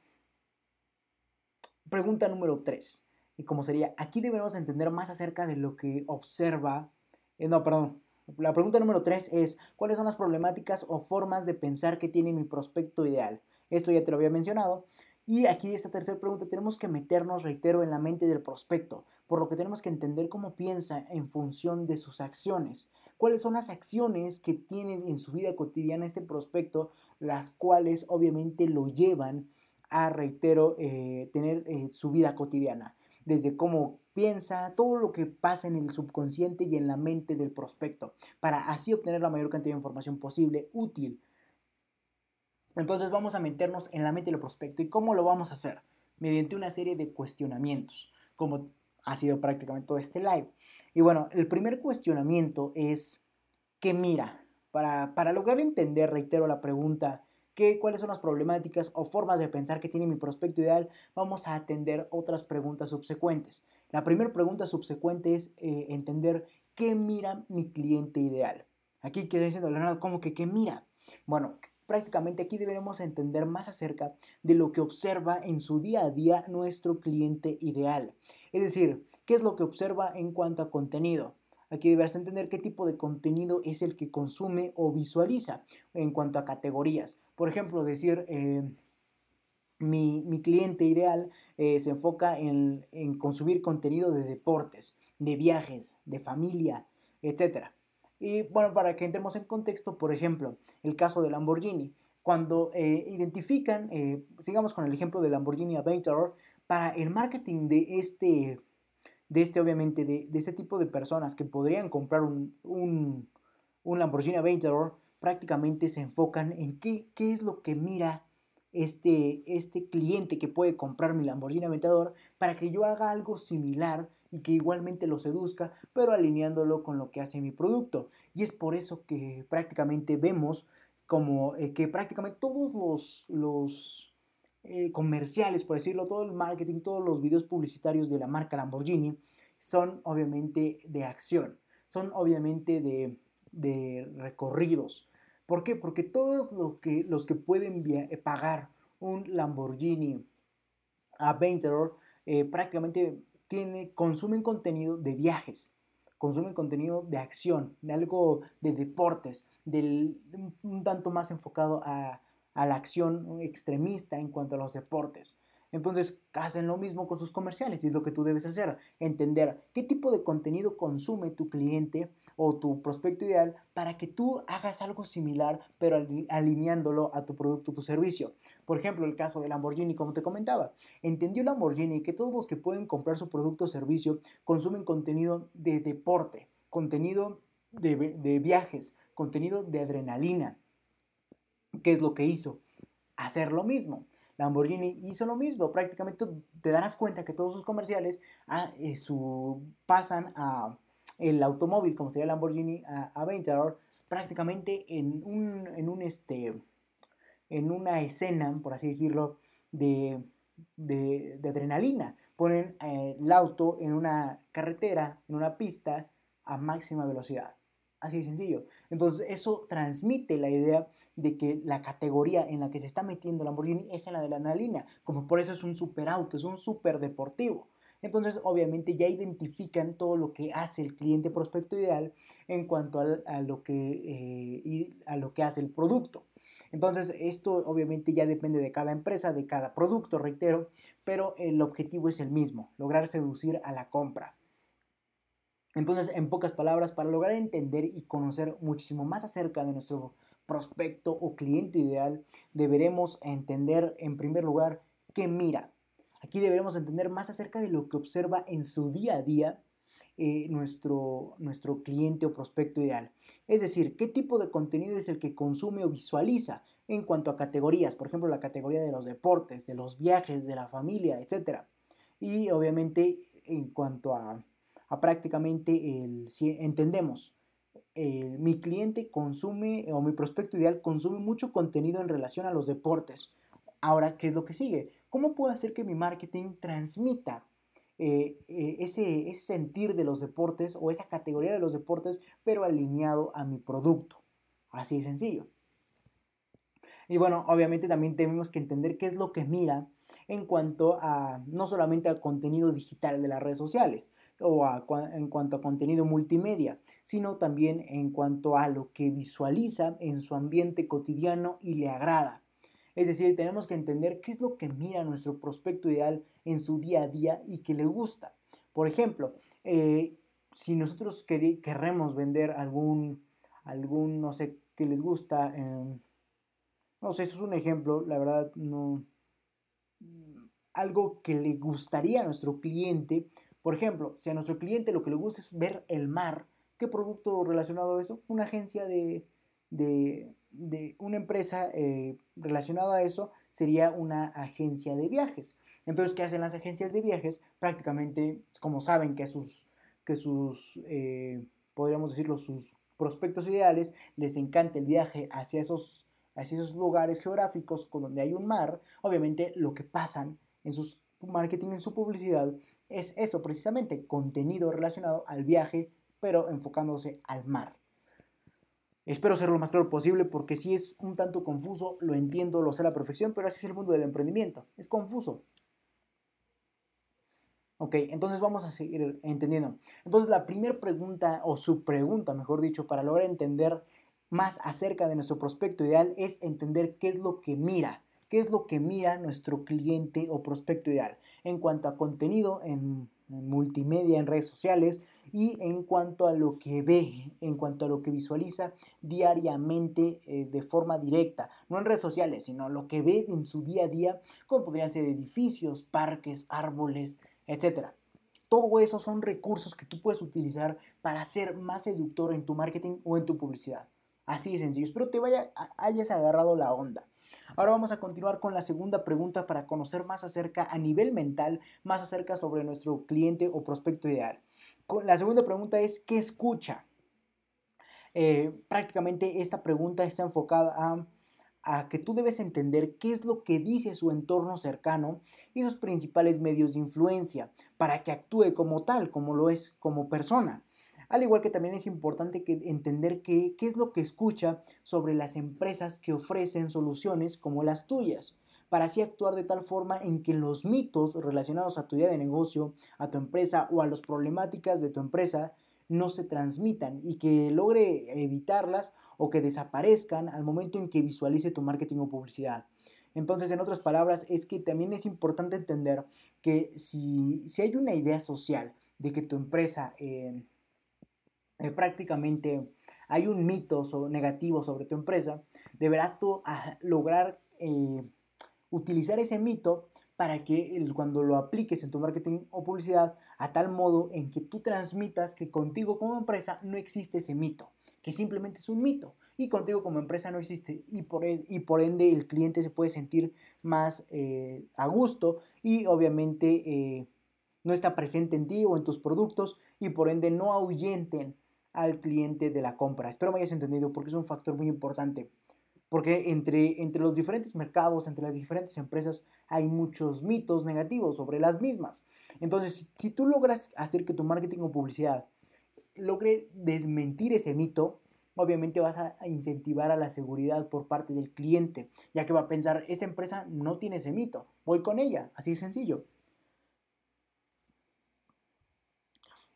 Pregunta número 3. Y como sería, aquí debemos entender más acerca de lo que observa, eh, no, perdón, la pregunta número 3 es, ¿cuáles son las problemáticas o formas de pensar que tiene mi prospecto ideal? Esto ya te lo había mencionado. Y aquí esta tercera pregunta tenemos que meternos, reitero, en la mente del prospecto, por lo que tenemos que entender cómo piensa en función de sus acciones. ¿Cuáles son las acciones que tiene en su vida cotidiana este prospecto, las cuales obviamente lo llevan a, reitero, eh, tener eh, su vida cotidiana? Desde cómo piensa, todo lo que pasa en el subconsciente y en la mente del prospecto, para así obtener la mayor cantidad de información posible útil. Entonces vamos a meternos en la mente del prospecto. ¿Y cómo lo vamos a hacer? Mediante una serie de cuestionamientos, como ha sido prácticamente todo este live. Y bueno, el primer cuestionamiento es, ¿qué mira? Para, para lograr entender, reitero la pregunta, cuáles son las problemáticas o formas de pensar que tiene mi prospecto ideal, vamos a atender otras preguntas subsecuentes. La primera pregunta subsecuente es eh, entender qué mira mi cliente ideal. Aquí quiere diciendo Leonardo, ¿cómo que qué mira? Bueno, prácticamente aquí deberemos entender más acerca de lo que observa en su día a día nuestro cliente ideal. Es decir, qué es lo que observa en cuanto a contenido. Aquí deberás entender qué tipo de contenido es el que consume o visualiza en cuanto a categorías. Por ejemplo, decir, eh, mi, cliente ideal eh, se enfoca en, consumir contenido de deportes, de viajes, de familia, etc. Y bueno, para que entremos en contexto, por ejemplo, el caso de Lamborghini. Cuando eh, identifican, sigamos con el ejemplo de Lamborghini Aventador, para el marketing de este de este, obviamente, de, este tipo de personas que podrían comprar un, un, un Lamborghini Aventador, prácticamente se enfocan en qué, qué es lo que mira este, este cliente que puede comprar mi Lamborghini Aventador para que yo haga algo similar y que igualmente lo seduzca, pero alineándolo con lo que hace mi producto. Y es por eso que prácticamente vemos como eh, que prácticamente todos los, los eh, comerciales, por decirlo, todo el marketing, todos los videos publicitarios de la marca Lamborghini son obviamente de acción, son obviamente de, de recorridos. ¿Por qué? Porque todos lo que, los que pueden eh, pagar un Lamborghini Aventador eh, prácticamente tiene, consumen contenido de viajes, consumen contenido de acción, de algo de deportes, del, un tanto más enfocado a la acción extremista en cuanto a los deportes. Entonces hacen lo mismo con sus comerciales y es lo que tú debes hacer, entender qué tipo de contenido consume tu cliente o tu prospecto ideal para que tú hagas algo similar pero alineándolo a tu producto o tu servicio. Por ejemplo, el caso de Lamborghini, como te comentaba, entendió Lamborghini que todos los que pueden comprar su producto o servicio consumen contenido de deporte, contenido de, de viajes, contenido de adrenalina, ¿Qué es lo que hizo? Hacer lo mismo. Lamborghini hizo lo mismo. Prácticamente te darás cuenta que todos sus comerciales ah, eh, pasan a el automóvil, como sería Lamborghini Aventador, prácticamente en un, este, en una escena, por así decirlo, de, de, adrenalina. Ponen eh, el auto en una carretera, en una pista a máxima velocidad. Así de sencillo. Entonces eso transmite la idea de que la categoría en la que se está metiendo Lamborghini es en la de la adrenalina, como por eso es un superauto, es un super deportivo. Entonces, obviamente ya identifican todo lo que hace el cliente prospecto ideal en cuanto a, lo, que, eh, a lo que hace el producto. Entonces, esto obviamente ya depende de cada empresa, de cada producto, reitero, pero el objetivo es el mismo, lograr seducir a la compra. Entonces, en pocas palabras, para lograr entender y conocer muchísimo más acerca de nuestro prospecto o cliente ideal, deberemos entender en primer lugar qué mira. Aquí deberemos entender más acerca de lo que observa en su día a día eh, nuestro, nuestro cliente o prospecto ideal. Es decir, qué tipo de contenido es el que consume o visualiza en cuanto a categorías, por ejemplo, la categoría de los deportes, de los viajes, de la familia, etc. Y obviamente en cuanto a prácticamente el, si entendemos, mi cliente consume o mi prospecto ideal consume mucho contenido en relación a los deportes. Ahora, ¿qué es lo que sigue? ¿Cómo puedo hacer que mi marketing transmita eh, eh, ese, ese sentir de los deportes o esa categoría de los deportes, pero alineado a mi producto? Así de sencillo. Y bueno, obviamente también tenemos que entender qué es lo que mira en cuanto a no solamente al contenido digital de las redes sociales o en cuanto a contenido multimedia, sino también en cuanto a lo que visualiza en su ambiente cotidiano y le agrada. Es decir, tenemos que entender qué es lo que mira nuestro prospecto ideal en su día a día y que le gusta. Por ejemplo, eh, si nosotros queremos vender algún, algún, no sé, que les gusta, em, no sé, eso es un ejemplo, la verdad, no, algo que le gustaría a nuestro cliente, por ejemplo, si a nuestro cliente lo que le gusta es ver el mar, ¿qué producto relacionado a eso? Una agencia de, de, de una empresa eh, relacionada a eso sería una agencia de viajes. Entonces, ¿qué hacen las agencias de viajes? Prácticamente, como saben que sus, que sus eh, podríamos decirlo, sus prospectos ideales, les encanta el viaje hacia esos, hacia esos lugares geográficos con donde hay un mar, obviamente lo que pasan en su marketing, en su publicidad, es eso precisamente, contenido relacionado al viaje, pero enfocándose al mar. Espero ser lo más claro posible porque si es un tanto confuso, lo entiendo, lo sé a la perfección, pero así es el mundo del emprendimiento. Es confuso. Ok, entonces vamos a seguir entendiendo. Entonces la primera pregunta, o su pregunta, mejor dicho, para lograr entender más acerca de nuestro prospecto ideal es entender qué es lo que mira, qué es lo que mira nuestro cliente o prospecto ideal en cuanto a contenido en multimedia, en redes sociales y en cuanto a lo que ve, en cuanto a lo que visualiza diariamente eh, de forma directa, no en redes sociales, sino lo que ve en su día a día, como podrían ser edificios, parques, árboles, etc. Todo eso son recursos que tú puedes utilizar para ser más seductor en tu marketing o en tu publicidad. Así de sencillo. Espero te vaya, hayas agarrado la onda. Ahora vamos a continuar con la segunda pregunta para conocer más acerca a nivel mental, más acerca sobre nuestro cliente o prospecto ideal. La segunda pregunta es, ¿qué escucha? Eh, prácticamente esta pregunta está enfocada a, a, que tú debes entender qué es lo que dice su entorno cercano y sus principales medios de influencia para que actúe como tal, como lo es como persona. Al igual que también es importante que entender qué, es lo que escucha sobre las empresas que ofrecen soluciones como las tuyas para así actuar de tal forma en que los mitos relacionados a tu idea de negocio, a tu empresa o a las problemáticas de tu empresa no se transmitan y que logre evitarlas o que desaparezcan al momento en que visualice tu marketing o publicidad. Entonces, en otras palabras, es que también es importante entender que si, si hay una idea social de que tu empresa eh, eh, prácticamente hay un mito negativo sobre tu empresa, deberás tú ah, lograr eh, utilizar ese mito para que cuando lo apliques en tu marketing o publicidad, a tal modo en que tú transmitas que contigo como empresa no existe ese mito, que simplemente es un mito y contigo como empresa no existe y por, y por ende el cliente se puede sentir más eh, a gusto y obviamente no está presente en ti o en tus productos y por ende no ahuyenten al cliente de la compra. Espero me hayas entendido porque es un factor muy importante. Porque entre, entre los diferentes mercados, entre las diferentes empresas, hay muchos mitos negativos sobre las mismas. Entonces, si, tú logras hacer que tu marketing o publicidad logre desmentir ese mito, obviamente vas a incentivar a la seguridad por parte del cliente, ya que va a pensar, esta empresa no tiene ese mito, voy con ella, así de sencillo.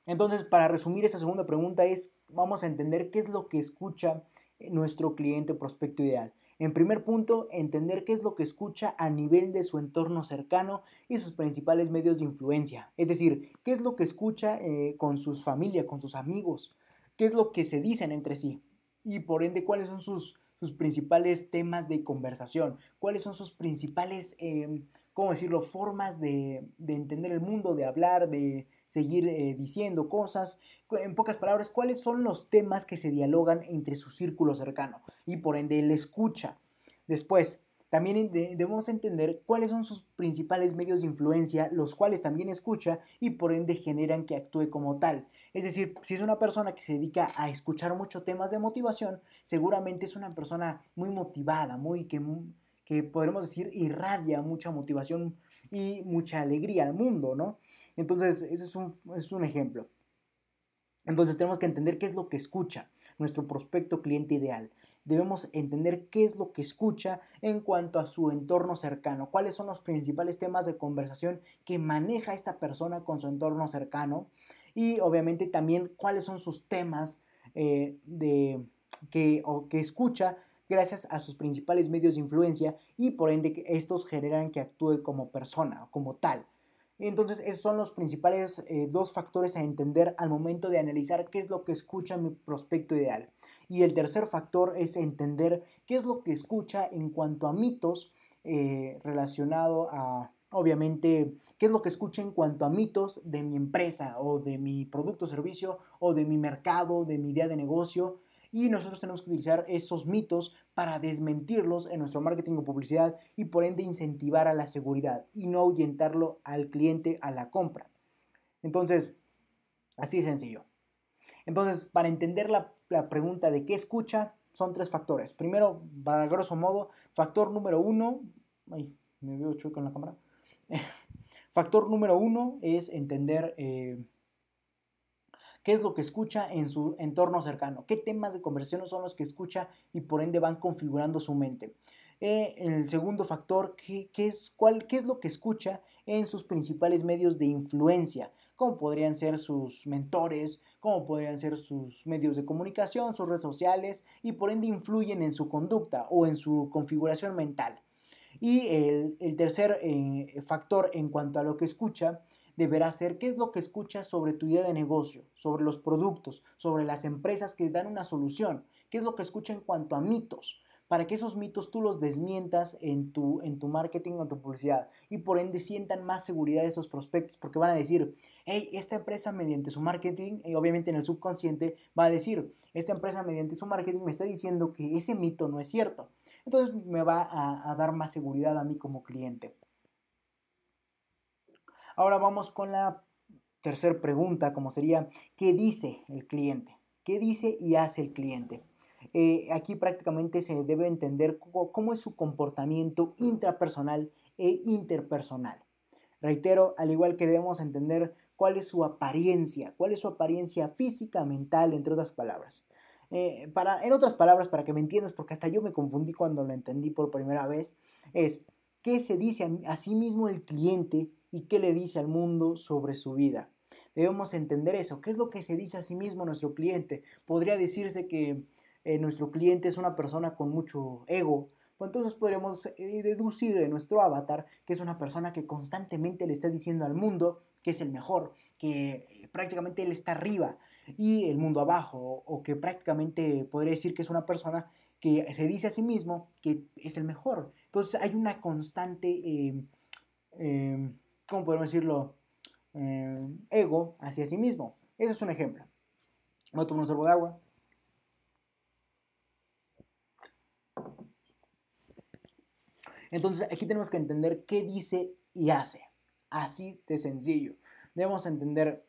Entonces, para resumir esa segunda pregunta es, vamos a entender qué es lo que escucha eh, nuestro cliente prospecto ideal. En primer punto, entender qué es lo que escucha a nivel de su entorno cercano y sus principales medios de influencia. Es decir, qué es lo que escucha eh, con sus familia, con sus amigos, qué es lo que se dicen entre sí y por ende cuáles son sus, sus principales temas de conversación, cuáles son sus principales em, ¿cómo decirlo?, formas de, entender el mundo, de hablar, de seguir eh, diciendo cosas. En pocas palabras, ¿cuáles son los temas que se dialogan entre su círculo cercano? Y por ende, él escucha. Después, también debemos entender cuáles son sus principales medios de influencia, los cuales también escucha y por ende generan que actúe como tal. Es decir, si es una persona que se dedica a escuchar muchos temas de motivación, seguramente es una persona muy motivada, muy que que podremos decir irradia mucha motivación y mucha alegría al mundo, ¿no? Entonces, ese es un, es un ejemplo. Entonces tenemos que entender qué es lo que escucha nuestro prospecto cliente ideal. debemos entender qué es lo que escucha en cuanto a su entorno cercano, cuáles son los principales temas de conversación que maneja esta persona con su entorno cercano y obviamente también cuáles son sus temas eh, de, que, o que escucha gracias a sus principales medios de influencia y por ende que estos generan que actúe como persona, como tal. Entonces, esos son los principales eh, dos factores a entender al momento de analizar qué es lo que escucha mi prospecto ideal. Y el tercer factor es entender qué es lo que escucha en cuanto a mitos eh, relacionado a, obviamente, qué es lo que escucha en cuanto a mitos de mi empresa o de mi producto o servicio o de mi mercado, de mi idea de negocio y nosotros tenemos que utilizar esos mitos para desmentirlos en nuestro marketing o publicidad y por ende incentivar a la seguridad y no ahuyentarlo al cliente a la compra. Entonces, así de sencillo. Entonces, para entender la, pregunta de qué escucha, son tres factores. Primero, para grosso modo, factor número uno, ay, me veo chueco en la cámara. factor número uno es entender eh, qué es lo que escucha en su entorno cercano, qué temas de conversación son los que escucha y por ende van configurando su mente. Eh, el segundo factor, ¿qué, es, cuál, ¿qué es lo que escucha en sus principales medios de influencia? como podrían ser sus mentores, como podrían ser sus medios de comunicación, sus redes sociales, y por ende influyen en su conducta o en su configuración mental. Y el, tercer eh, factor en cuanto a lo que escucha deberá ser qué es lo que escuchas sobre tu idea de negocio, sobre los productos, sobre las empresas que dan una solución, qué es lo que escucha en cuanto a mitos, para que esos mitos tú los desmientas en tu, en tu marketing o en tu publicidad y por ende sientan más seguridad esos prospectos porque van a decir, hey, esta empresa mediante su marketing, y obviamente en el subconsciente va a decir, esta empresa mediante su marketing me está diciendo que ese mito no es cierto. Entonces me va a dar más seguridad a mí como cliente. Ahora vamos con la tercera pregunta, como sería, ¿qué dice el cliente? ¿Qué dice y hace el cliente? Eh, aquí prácticamente se debe entender cómo, es su comportamiento intrapersonal e interpersonal. Reitero, al igual que debemos entender cuál es su apariencia, cuál es su apariencia física, mental, entre otras palabras. Eh, para, en otras palabras, para que me entiendas, porque hasta yo me confundí cuando lo entendí por primera vez, es qué se dice a sí mismo el cliente y qué le dice al mundo sobre su vida. Debemos entender eso. ¿Qué es lo que se dice a sí mismo nuestro cliente? Podría decirse que eh, nuestro cliente es una persona con mucho ego. Pues entonces podríamos eh, deducir de nuestro avatar que es una persona que constantemente le está diciendo al mundo que es el mejor, que eh, prácticamente él está arriba y el mundo abajo, o que prácticamente podría decir que es una persona que se dice a sí mismo que es el mejor. Entonces hay una constante ¿cómo podemos decirlo? Eh, ego hacia sí mismo. Ese es un ejemplo. Voy a tomar un sorbo de agua. Entonces aquí tenemos que entender qué dice y hace. Así de sencillo. Debemos entender,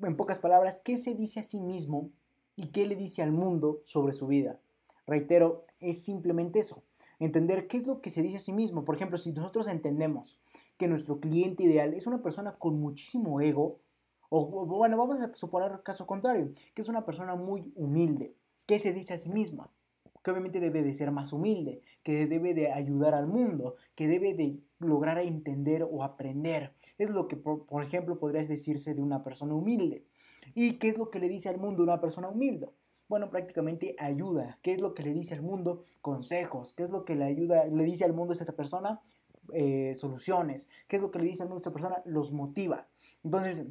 en pocas palabras, qué se dice a sí mismo y qué le dice al mundo sobre su vida. Reitero, es simplemente eso. Entender qué es lo que se dice a sí mismo. Por ejemplo, si nosotros entendemos que nuestro cliente ideal es una persona con muchísimo ego, o bueno, vamos a suponer el caso contrario, que es una persona muy humilde, que se dice a sí misma, que obviamente debe de ser más humilde, que debe de ayudar al mundo, que debe de lograr entender o aprender. Es lo que, por, ejemplo, podrías decirse de una persona humilde. ¿Y qué es lo que le dice al mundo una persona humilde? Bueno, prácticamente ayuda. ¿Qué es lo que le dice al mundo? Consejos. ¿Qué es lo que le ayuda, le dice al mundo a esta persona? Eh, soluciones, qué es lo que le dice a nuestra persona, los motiva. Entonces,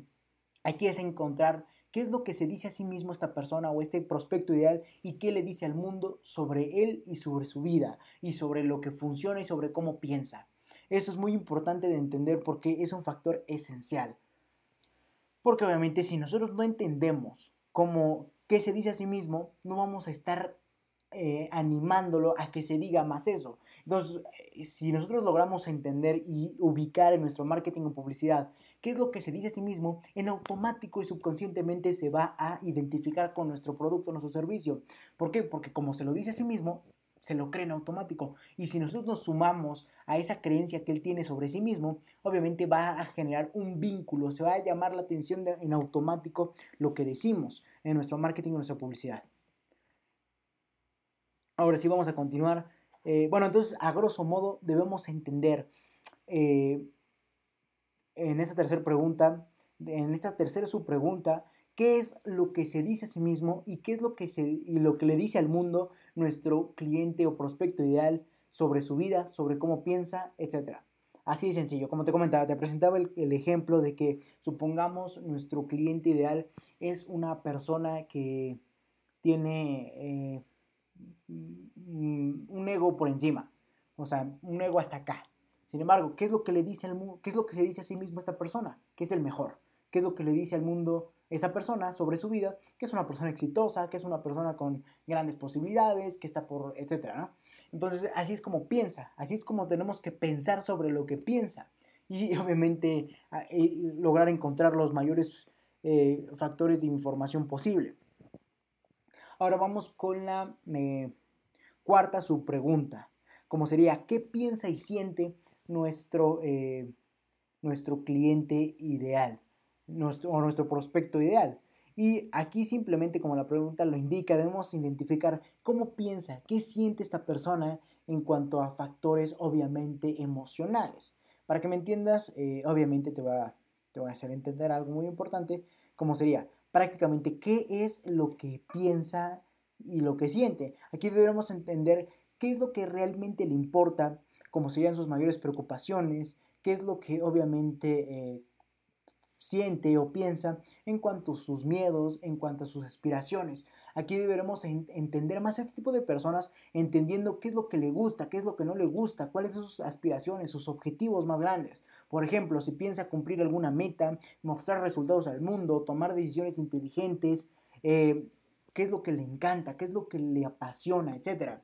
aquí es encontrar qué es lo que se dice a sí mismo esta persona o este prospecto ideal y qué le dice al mundo sobre él y sobre su vida y sobre lo que funciona y sobre cómo piensa. Eso es muy importante de entender porque es un factor esencial. Porque obviamente si nosotros no entendemos cómo qué se dice a sí mismo, no vamos a estar eh, animándolo a que se diga más eso. Entonces, eh, si nosotros logramos entender y ubicar en nuestro marketing o publicidad qué es lo que se dice a sí mismo, en automático y subconscientemente se va a identificar con nuestro producto, nuestro servicio. ¿Por qué? Porque como se lo dice a sí mismo, se lo cree en automático. Y si nosotros nos sumamos a esa creencia que él tiene sobre sí mismo, obviamente va a generar un vínculo, se va a llamar la atención en automático lo que decimos en nuestro marketing o nuestra publicidad. Ahora sí vamos a continuar. Eh, bueno, entonces, a grosso modo, debemos entender eh, en esta tercera pregunta, en esta tercera subpregunta, qué es lo que se dice a sí mismo y qué es lo que, se, y lo que le dice al mundo nuestro cliente o prospecto ideal sobre su vida, sobre cómo piensa, etc. Así de sencillo, como te comentaba, te presentaba el, ejemplo de que supongamos nuestro cliente ideal es una persona que tiene eh, un ego por encima, o sea, un ego hasta acá. Sin embargo, ¿qué es lo que le dice al mundo? ¿Qué es lo que se dice a sí mismo esta persona? ¿Qué es el mejor? ¿Qué es lo que le dice al mundo esta persona sobre su vida? Que es una persona exitosa, que es una persona con grandes posibilidades, que está por, etcétera. Entonces, así es como piensa, así es como tenemos que pensar sobre lo que piensa y obviamente eh, lograr encontrar los mayores eh, factores de información posible. Ahora vamos con la eh, cuarta subpregunta, como sería, ¿qué piensa y siente nuestro, nuestro cliente ideal nuestro, o nuestro prospecto ideal? Y aquí simplemente como la pregunta lo indica, debemos identificar cómo piensa, qué siente esta persona en cuanto a factores obviamente emocionales. Para que me entiendas, eh, obviamente te va, te a hacer entender algo muy importante, como sería prácticamente qué es lo que piensa y lo que siente. Aquí debemos entender qué es lo que realmente le importa, cómo serían sus mayores preocupaciones, qué es lo que obviamente eh, siente o piensa en cuanto a sus miedos, en cuanto a sus aspiraciones. Aquí deberemos entender más a este tipo de personas, entendiendo qué es lo que le gusta, qué es lo que no le gusta, cuáles son sus aspiraciones, sus objetivos más grandes. Por ejemplo, si piensa cumplir alguna meta, mostrar resultados al mundo, tomar decisiones inteligentes, eh, qué es lo que le encanta, qué es lo que le apasiona, etcétera.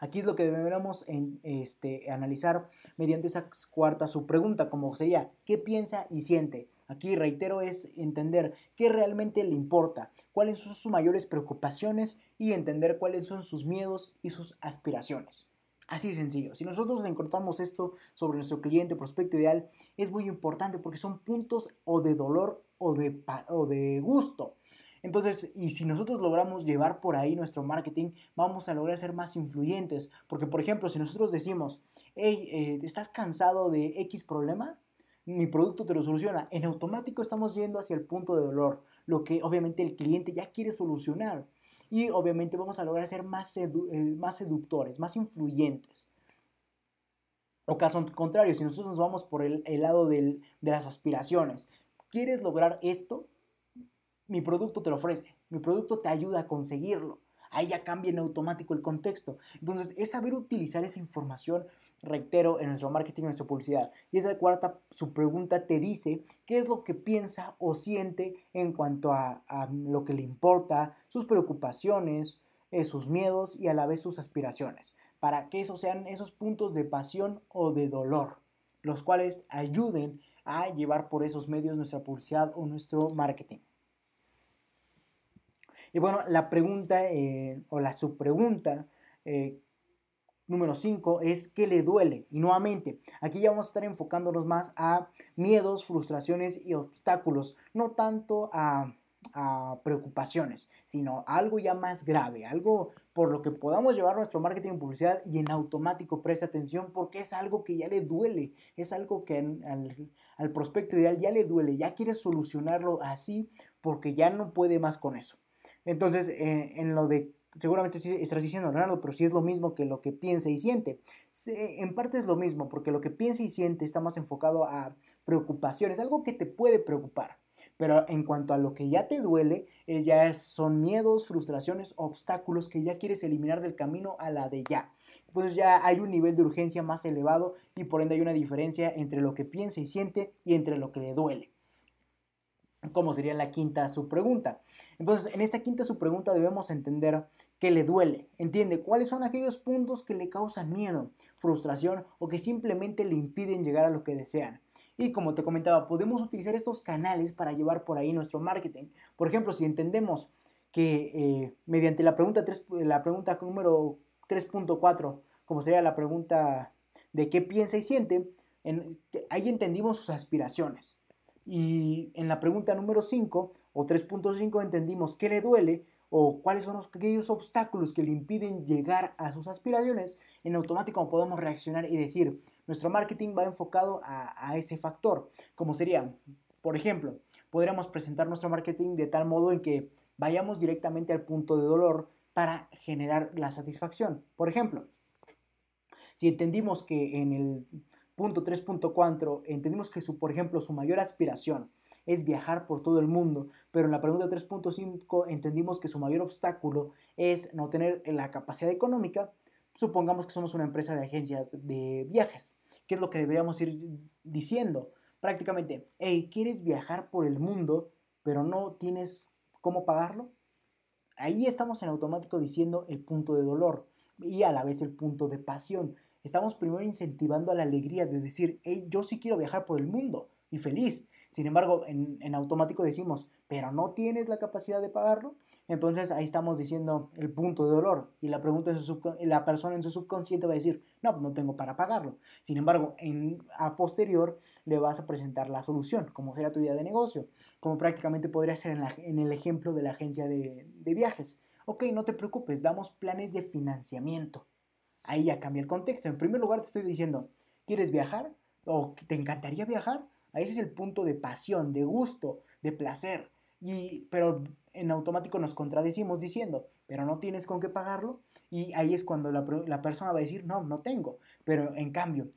Aquí es lo que deberíamos este, analizar mediante esa cuarta subpregunta, como sería, ¿qué piensa y siente? Aquí reitero es entender qué realmente le importa, cuáles son sus mayores preocupaciones y entender cuáles son sus miedos y sus aspiraciones. Así de sencillo. Si nosotros encontramos esto sobre nuestro cliente prospecto ideal, es muy importante porque son puntos o de dolor o de, o de gusto. Entonces, y si nosotros logramos llevar por ahí nuestro marketing, vamos a lograr ser más influyentes. Porque, por ejemplo, si nosotros decimos, hey, eh, ¿estás cansado de X problema? Mi producto te lo soluciona. En automático estamos yendo hacia el punto de dolor, lo que obviamente el cliente ya quiere solucionar. Y obviamente vamos a lograr ser más, eh, más seductores, más influyentes. O caso contrario, si nosotros nos vamos por el, lado de las aspiraciones, ¿quieres lograr esto? Mi producto te lo ofrece, mi producto te ayuda a conseguirlo. Ahí ya cambia en automático el contexto. Entonces, es saber utilizar esa información, reitero, en nuestro marketing, en nuestra publicidad. Y esa cuarta, su pregunta te dice qué es lo que piensa o siente en cuanto a, lo que le importa, sus preocupaciones, eh, sus miedos y a la vez sus aspiraciones. Para que esos sean esos puntos de pasión o de dolor, los cuales ayuden a llevar por esos medios nuestra publicidad o nuestro marketing. Y bueno, la pregunta eh, o la subpregunta eh, número 5 es ¿qué le duele? Y nuevamente, aquí ya vamos a estar enfocándonos más a miedos, frustraciones y obstáculos, no tanto a, preocupaciones, sino algo ya más grave, algo por lo que podamos llevar nuestro marketing y publicidad y en automático preste atención porque es algo que ya le duele, es algo que al prospecto ideal ya le duele, ya quiere solucionarlo así porque ya no puede más con eso. Entonces, eh, en lo de, seguramente estás diciendo, Leonardo, pero si es lo mismo que lo que piensa y siente. en parte es lo mismo, porque lo que piensa y siente está más enfocado a preocupaciones, algo que te puede preocupar. Pero en cuanto a lo que ya te duele, ya son miedos, frustraciones, obstáculos que ya quieres eliminar del camino a la de ya. Pues ya hay un nivel de urgencia más elevado y por ende hay una diferencia entre lo que piensa y siente y entre lo que le duele como sería la quinta subpregunta. Entonces, en esta quinta subpregunta debemos entender qué le duele. Entiende cuáles son aquellos puntos que le causan miedo, frustración o que simplemente le impiden llegar a lo que desean. Y como te comentaba, podemos utilizar estos canales para llevar por ahí nuestro marketing. Por ejemplo, si entendemos que eh, mediante la pregunta, 3, la pregunta número 3.4, como sería la pregunta de qué piensa y siente, ahí entendimos sus aspiraciones. Y en la pregunta número 5, O 3.5 entendimos qué le duele o cuáles son aquellos obstáculos que le impiden llegar a sus aspiraciones, en automático podemos reaccionar y decir, nuestro marketing va enfocado a, a ese factor, como sería, por ejemplo, podríamos presentar nuestro marketing de tal modo en que vayamos directamente al punto de dolor para generar la satisfacción. Por ejemplo, si entendimos que en el punto 3.4 entendimos que su, por ejemplo, su mayor aspiración es viajar por todo el mundo, pero en la pregunta 3.5 entendimos que su mayor obstáculo es no tener la capacidad económica, supongamos que somos una empresa de agencias de viajes. ¿Qué es lo que deberíamos ir diciendo? Prácticamente, hey, ¿quieres viajar por el mundo, pero no tienes cómo pagarlo? Ahí estamos en automático diciendo el punto de dolor y a la vez el punto de pasión. Estamos primero incentivando a la alegría de decir, hey, yo sí quiero viajar por el mundo y feliz. Sin embargo, en, automático decimos, pero no tienes la capacidad de pagarlo. Entonces ahí estamos diciendo el punto de dolor y la, pregunta en su la persona en su subconsciente va a decir, no, no tengo para pagarlo. Sin embargo, en, a posterior le vas a presentar la solución, como será tu idea de negocio, como prácticamente podría ser en, en el ejemplo de la agencia de, de viajes. Ok, no te preocupes, damos planes de financiamiento. Ahí ya cambia el contexto. En primer lugar te estoy diciendo, ¿quieres viajar? ¿O te encantaría viajar? Ese es el punto de pasión, de gusto, de placer. Y, pero en automático nos contradecimos diciendo, pero no tienes con qué pagarlo. Y ahí es cuando la, la persona va a decir, no, no tengo. Pero en cambio,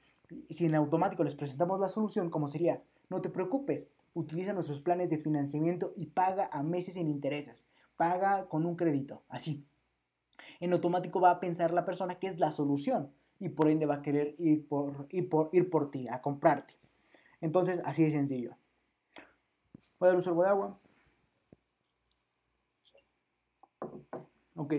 si en automático les presentamos la solución, como sería, no te preocupes, utiliza nuestros planes de financiamiento y paga a meses sin intereses. Paga con un crédito, así. En automático va a pensar la persona que es la solución y por ende va a querer ir por, ir por, ir por ti, a comprarte. Entonces, así de sencillo. Voy a dar un sorbo de agua. Ok.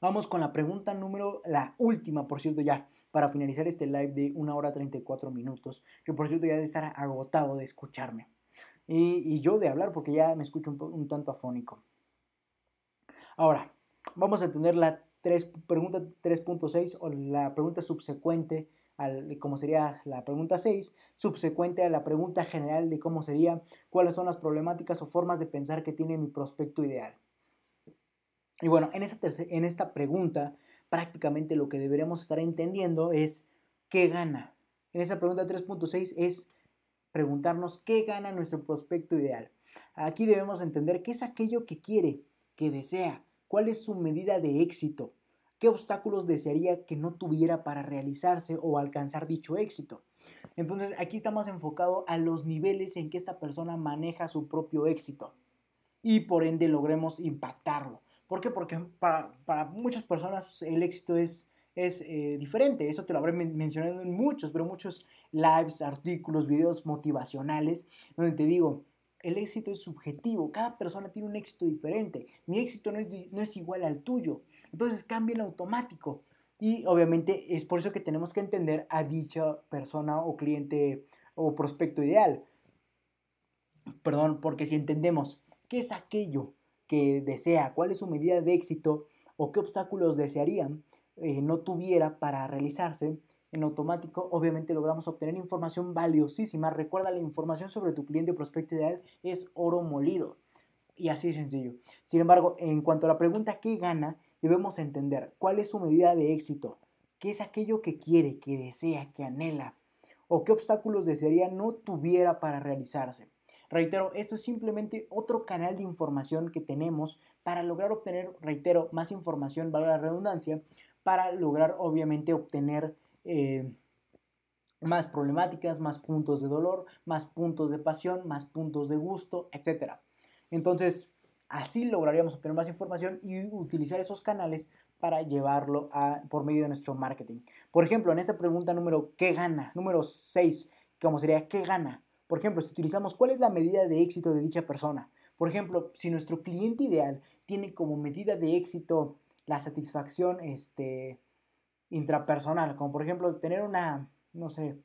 Vamos con la pregunta número, la última, por cierto, ya, para finalizar este live de 1 hora 34 minutos, que por cierto ya debe estar agotado de escucharme. Y, yo de hablar porque ya me escucho un tanto afónico. Ahora, vamos a tener la pregunta 3.6 o la pregunta subsecuente como sería la pregunta 6, subsecuente a la pregunta general de cómo sería, cuáles son las problemáticas o formas de pensar que tiene mi prospecto ideal. Y bueno, en esta, en esta pregunta prácticamente lo que deberíamos estar entendiendo es qué gana. En esa pregunta 3.6 es preguntarnos qué gana nuestro prospecto ideal. Aquí debemos entender qué es aquello que quiere, que desea, cuál es su medida de éxito, qué obstáculos desearía que no tuviera para realizarse o alcanzar dicho éxito. Entonces aquí estamos enfocados a los niveles en que esta persona maneja su propio éxito y por ende logremos impactarlo. ¿Por qué? Porque para, muchas personas el éxito es, es eh, diferente. Eso te lo habré mencionado en muchos, pero muchos lives, artículos, videos motivacionales, donde te digo, el éxito es subjetivo, cada persona tiene un éxito diferente, mi éxito no es, no es igual al tuyo, entonces cambia en automático. Y obviamente es por eso que tenemos que entender a dicha persona o cliente o prospecto ideal. Perdón, porque si entendemos qué es aquello que desea, cuál es su medida de éxito o qué obstáculos desearían eh, no tuviera para realizarse, en automático, obviamente logramos obtener información valiosísima. Recuerda, la información sobre tu cliente o prospecto ideal es oro molido. Y así de sencillo. Sin embargo, en cuanto a la pregunta ¿qué gana? Debemos entender cuál es su medida de éxito, qué es aquello que quiere, que desea, que anhela, o qué obstáculos desearía no tuviera para realizarse. Reitero, esto es simplemente otro canal de información que tenemos para lograr obtener, reitero, más información, valga la redundancia, para lograr obviamente obtener eh, más problemáticas, más puntos de dolor, más puntos de pasión, más puntos de gusto, etc. Entonces, así lograríamos obtener más información y utilizar esos canales para llevarlo a, por medio de nuestro marketing. Por ejemplo, en esta pregunta número ¿qué gana? Número 6, como sería ¿qué gana? Por ejemplo, si utilizamos cuál es la medida de éxito de dicha persona. Por ejemplo, si nuestro cliente ideal tiene como medida de éxito la satisfacción este, intrapersonal, como por ejemplo tener una, no sé,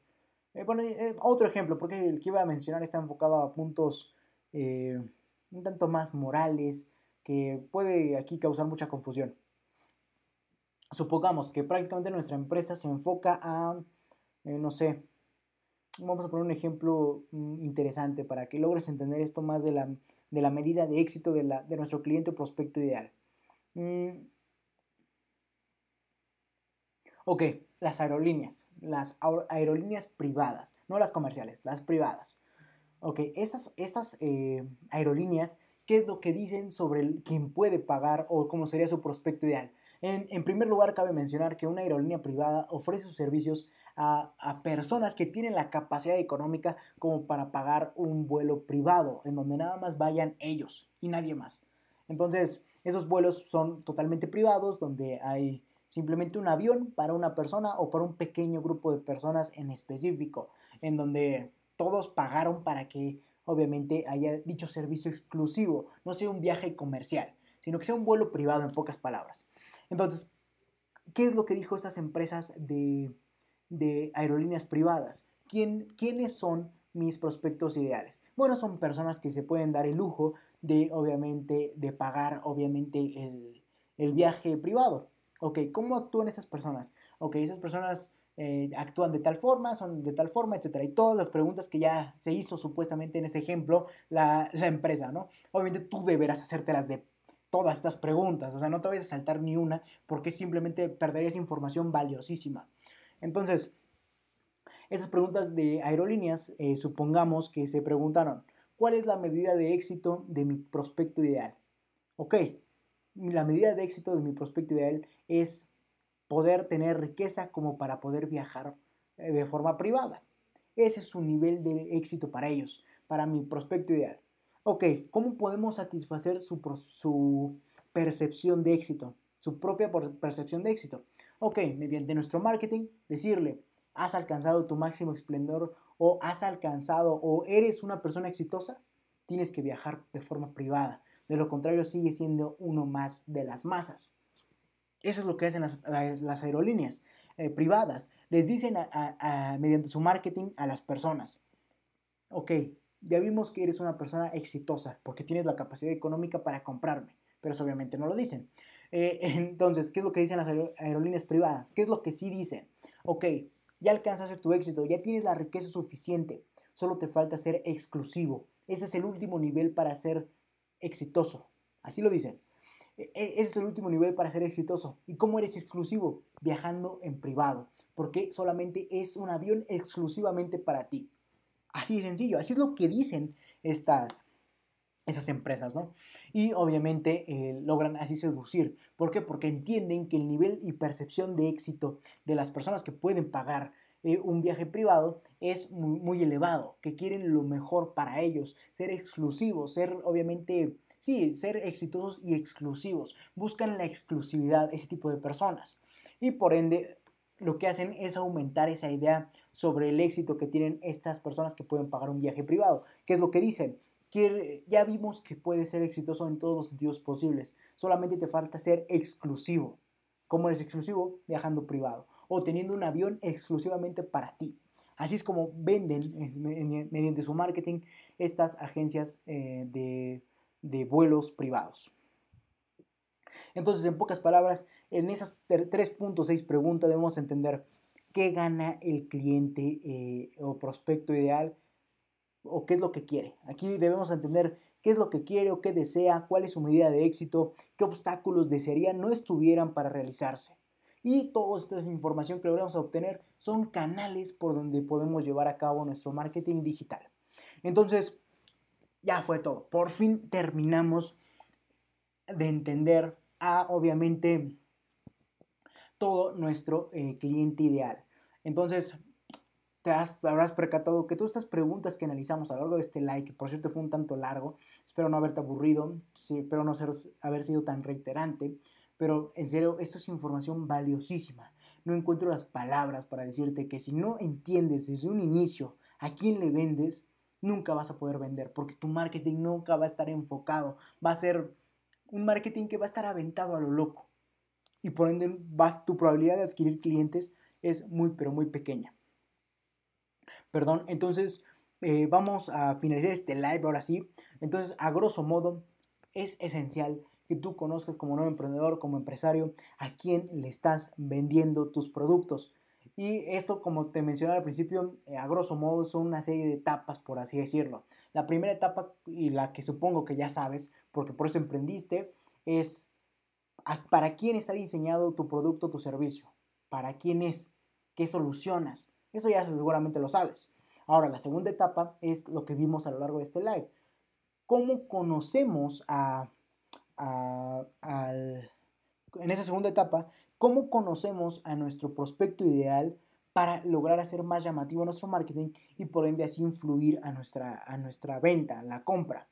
eh, bueno, eh, otro ejemplo, porque el que iba a mencionar está enfocado a puntos eh, un tanto más morales, que puede aquí causar mucha confusión. Supongamos que prácticamente nuestra empresa se enfoca a, no sé, vamos a poner un ejemplo mm, interesante para que logres entender esto más de la, de la medida de éxito de, la, de nuestro cliente o prospecto ideal. Mm. Ok, las aerolíneas, las aerolíneas privadas, no las comerciales, las privadas. Ok, estas, estas eh, aerolíneas, ¿qué es lo que dicen sobre el, quién puede pagar o cómo sería su prospecto ideal? En, primer lugar, cabe mencionar que una aerolínea privada ofrece sus servicios a, personas que tienen la capacidad económica como para pagar un vuelo privado, en donde nada más vayan ellos y nadie más. Entonces, esos vuelos son totalmente privados, donde hay simplemente un avión para una persona o para un pequeño grupo de personas en específico, en donde todos pagaron para que obviamente haya dicho servicio exclusivo, no sea un viaje comercial, sino que sea un vuelo privado en pocas palabras. Entonces, ¿qué es lo que dijo estas empresas de, aerolíneas privadas? ¿Quién, ¿Quiénes son mis prospectos ideales? Bueno, son personas que se pueden dar el lujo de, obviamente, de pagar, obviamente, el, viaje privado. Ok, ¿cómo actúan esas personas? Ok, esas personas eh, actúan de tal forma, son de tal forma, etcétera. Y todas las preguntas que ya se hizo supuestamente en este ejemplo la, la empresa, ¿no? Obviamente tú deberás hacértelas de todas estas preguntas. O sea, no te vayas a saltar ni una porque simplemente perderías información valiosísima. Entonces, esas preguntas de aerolíneas, eh, supongamos que se preguntaron, ¿cuál es la medida de éxito de mi prospecto ideal? Ok, la medida de éxito de mi prospecto ideal es poder tener riqueza como para poder viajar eh, de forma privada. Ese es su nivel de éxito para ellos, para mi prospecto ideal. Ok, ¿cómo podemos satisfacer su, percepción de éxito? Su propia percepción de éxito. Ok, mediante nuestro marketing, decirle, has alcanzado tu máximo esplendor o has alcanzado o eres una persona exitosa, tienes que viajar de forma privada. De lo contrario, sigue siendo uno más de las masas. Eso es lo que hacen las, aerolíneas eh, privadas. Les dicen mediante su marketing a las personas, ok, ya vimos que eres una persona exitosa porque tienes la capacidad económica para comprarme, pero eso obviamente no lo dicen. Eh, entonces, ¿qué es lo que dicen las aerolíneas privadas? ¿Qué es lo que sí dicen? Ok, ya alcanzaste tu éxito, ya tienes la riqueza suficiente, solo te falta ser exclusivo. Ese es el último nivel para ser exitoso. Así lo dicen. E, e, ese es el último nivel para ser exitoso. ¿Y cómo eres exclusivo? Viajando en privado, porque solamente es un avión exclusivamente para ti. Así de sencillo, así es lo que dicen estas, esas empresas, ¿no? Y obviamente eh, logran así seducir. ¿Por qué? Porque entienden que el nivel y percepción de éxito de las personas que pueden pagar eh, un viaje privado es muy, elevado, que quieren lo mejor para ellos, ser exclusivos, ser obviamente, sí, ser exitosos y exclusivos. Buscan la exclusividad ese tipo de personas. Y por ende lo que hacen es aumentar esa idea sobre el éxito que tienen estas personas que pueden pagar un viaje privado. ¿Qué es lo que dicen? Que ya vimos que puedes ser exitoso en todos los sentidos posibles. Solamente te falta ser exclusivo. ¿Cómo eres exclusivo? Viajando privado o teniendo un avión exclusivamente para ti. Así es como venden mediante su marketing estas agencias eh, de, de vuelos privados. Entonces, en pocas palabras, en esas 3.6 preguntas debemos entender qué gana el cliente eh, o prospecto ideal o qué es lo que quiere. Aquí debemos entender qué es lo que quiere o qué desea, cuál es su medida de éxito, qué obstáculos desearía no estuvieran para realizarse. Y toda esta información que logramos obtener son canales por donde podemos llevar a cabo nuestro marketing digital. Entonces, ya fue todo. Por fin terminamos de entender a, obviamente, todo nuestro eh, cliente ideal. Entonces, te, habrás percatado que todas estas preguntas que analizamos a lo largo de este like, por cierto fue un tanto largo, espero no haberte aburrido, espero no haber sido tan reiterante, pero en serio, esto es información valiosísima. No encuentro las palabras para decirte que si no entiendes desde un inicio a quién le vendes, nunca vas a poder vender, porque tu marketing nunca va a estar enfocado, va a ser un marketing que va a estar aventado a lo loco. Y por ende, vas, tu probabilidad de adquirir clientes es muy, pero muy pequeña. Perdón, entonces eh, vamos a finalizar este live ahora sí. Entonces, a grosso modo, es esencial que tú conozcas como nuevo emprendedor, como empresario, a quién le estás vendiendo tus productos. Y esto, como te mencioné al principio, eh, a grosso modo son una serie de etapas, por así decirlo. La primera etapa, y la que supongo que ya sabes, porque por eso emprendiste, es para quién está diseñado tu producto tu servicio. ¿Para quién es? ¿Qué solucionas? Eso ya seguramente lo sabes. Ahora, la segunda etapa es lo que vimos a lo largo de este live. ¿Cómo conocemos a, en esa segunda etapa, cómo conocemos a nuestro prospecto ideal para lograr hacer más llamativo nuestro marketing y por ende así influir a nuestra, a nuestra venta, la compra.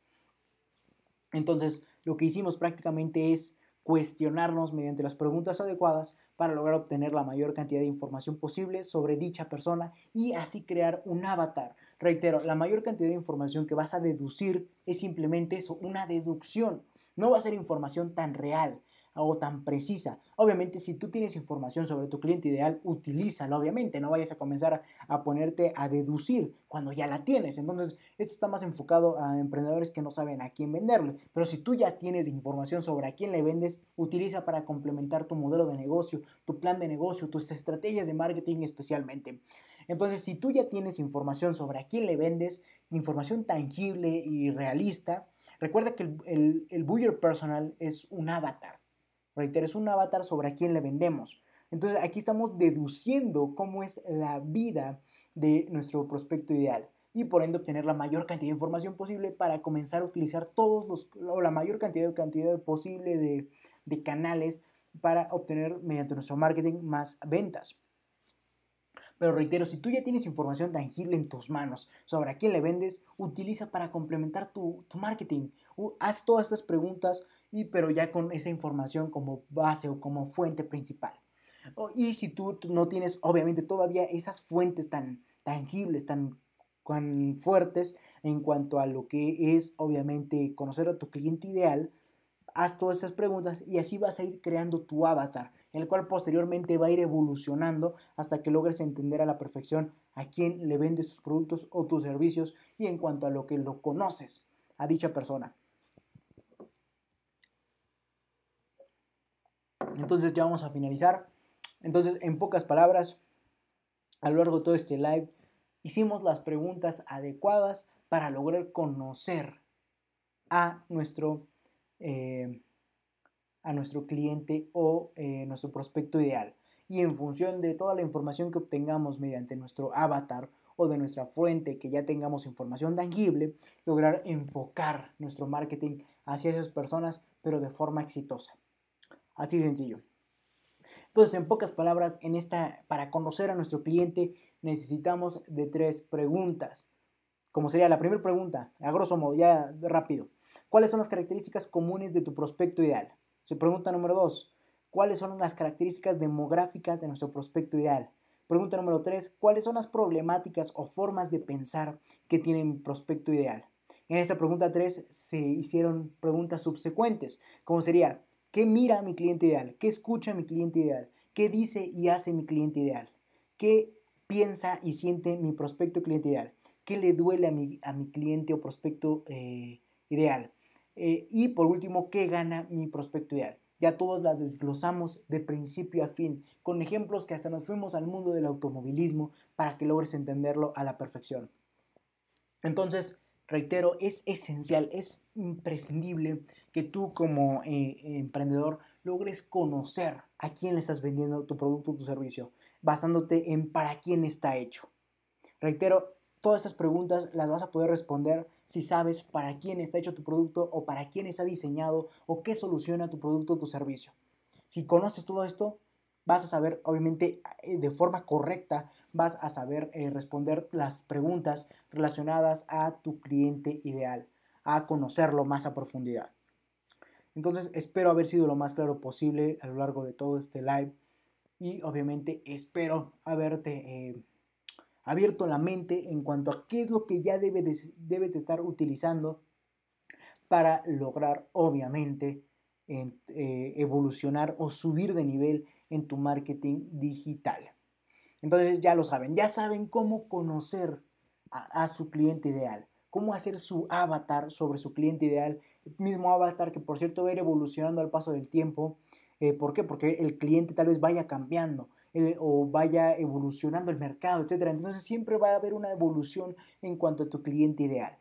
Entonces, lo que hicimos prácticamente es cuestionarnos mediante las preguntas adecuadas para lograr obtener la mayor cantidad de información posible sobre dicha persona y así crear un avatar. Reitero, la mayor cantidad de información que vas a deducir es simplemente eso, una deducción. No va a ser información tan real, o tan precisa. Obviamente, si tú tienes información sobre tu cliente ideal, utilízala, obviamente, no vayas a comenzar a, ponerte a deducir cuando ya la tienes. Entonces, esto está más enfocado a emprendedores que no saben a quién venderle. Pero si tú ya tienes información sobre a quién le vendes, utiliza para complementar tu modelo de negocio, tu plan de negocio, tus estrategias de marketing especialmente. Entonces, si tú ya tienes información sobre a quién le vendes, información tangible y realista, recuerda que el, el, el Buyer Personal es un avatar. Reitero, es un avatar sobre a quién le vendemos. Entonces aquí estamos deduciendo cómo es la vida de nuestro prospecto ideal y por ende obtener la mayor cantidad de información posible para comenzar a utilizar todos los, o la mayor cantidad, cantidad posible de, de canales para obtener mediante nuestro marketing más ventas. Pero reitero, si tú ya tienes información tangible en tus manos sobre a quién le vendes, utiliza para complementar tu, tu marketing. haz todas estas preguntas y pero ya con esa información como base o como fuente principal. Y si tú no tienes, obviamente, todavía esas fuentes tan tangibles, tan, tan fuertes en cuanto a lo que es, obviamente, conocer a tu cliente ideal, haz todas esas preguntas y así vas a ir creando tu avatar, el cual posteriormente va a ir evolucionando hasta que logres entender a la perfección a quién le vendes tus productos o tus servicios y en cuanto a lo que lo conoces a dicha persona. Entonces ya vamos a finalizar. Entonces, en pocas palabras, a lo largo de todo este live, hicimos las preguntas adecuadas para lograr conocer a nuestro, eh, a nuestro cliente o eh, nuestro prospecto ideal. Y en función de toda la información que obtengamos mediante nuestro avatar o de nuestra fuente, que ya tengamos información tangible, lograr enfocar nuestro marketing hacia esas personas, pero de forma exitosa. Así sencillo. Entonces, en pocas palabras, en esta, para conocer a nuestro cliente necesitamos de tres preguntas. Como sería la primera pregunta, a grosso modo, ya rápido. ¿Cuáles son las características comunes de tu prospecto ideal? Se pregunta número dos, ¿cuáles son las características demográficas de nuestro prospecto ideal? Pregunta número tres, ¿cuáles son las problemáticas o formas de pensar que tiene mi prospecto ideal? En esa pregunta tres se hicieron preguntas subsecuentes, como sería, ¿Qué mira mi cliente ideal? ¿Qué escucha mi cliente ideal? ¿Qué dice y hace mi cliente ideal? ¿Qué piensa y siente mi prospecto cliente ideal? ¿Qué le duele a mi, a mi cliente o prospecto eh, ideal? Eh, y por último, ¿qué gana mi prospecto ideal? Ya todos las desglosamos de principio a fin, con ejemplos que hasta nos fuimos al mundo del automovilismo para que logres entenderlo a la perfección. Entonces, reitero, es esencial, es imprescindible que tú como eh, emprendedor logres conocer a quién le estás vendiendo tu producto o tu servicio, basándote en para quién está hecho. Reitero, todas estas preguntas las vas a poder responder si sabes para quién está hecho tu producto o para quién está diseñado o qué soluciona tu producto o tu servicio. Si conoces todo esto, vas a saber, obviamente, eh, de forma correcta, vas a saber eh, responder las preguntas relacionadas a tu cliente ideal, a conocerlo más a profundidad. Entonces, espero haber sido lo más claro posible a lo largo de todo este live y obviamente espero haberte eh, abierto la mente en cuanto a qué es lo que ya debes estar utilizando para lograr, obviamente, evolucionar o subir de nivel en tu marketing digital. Entonces ya lo saben, ya saben cómo conocer a, su cliente ideal, cómo hacer su avatar sobre su cliente ideal, el mismo avatar que por cierto va a ir evolucionando al paso del tiempo. Eh, ¿Por qué? Porque el cliente tal vez vaya cambiando. O vaya evolucionando el mercado, etc. Entonces siempre va a haber una evolución en cuanto a tu cliente ideal.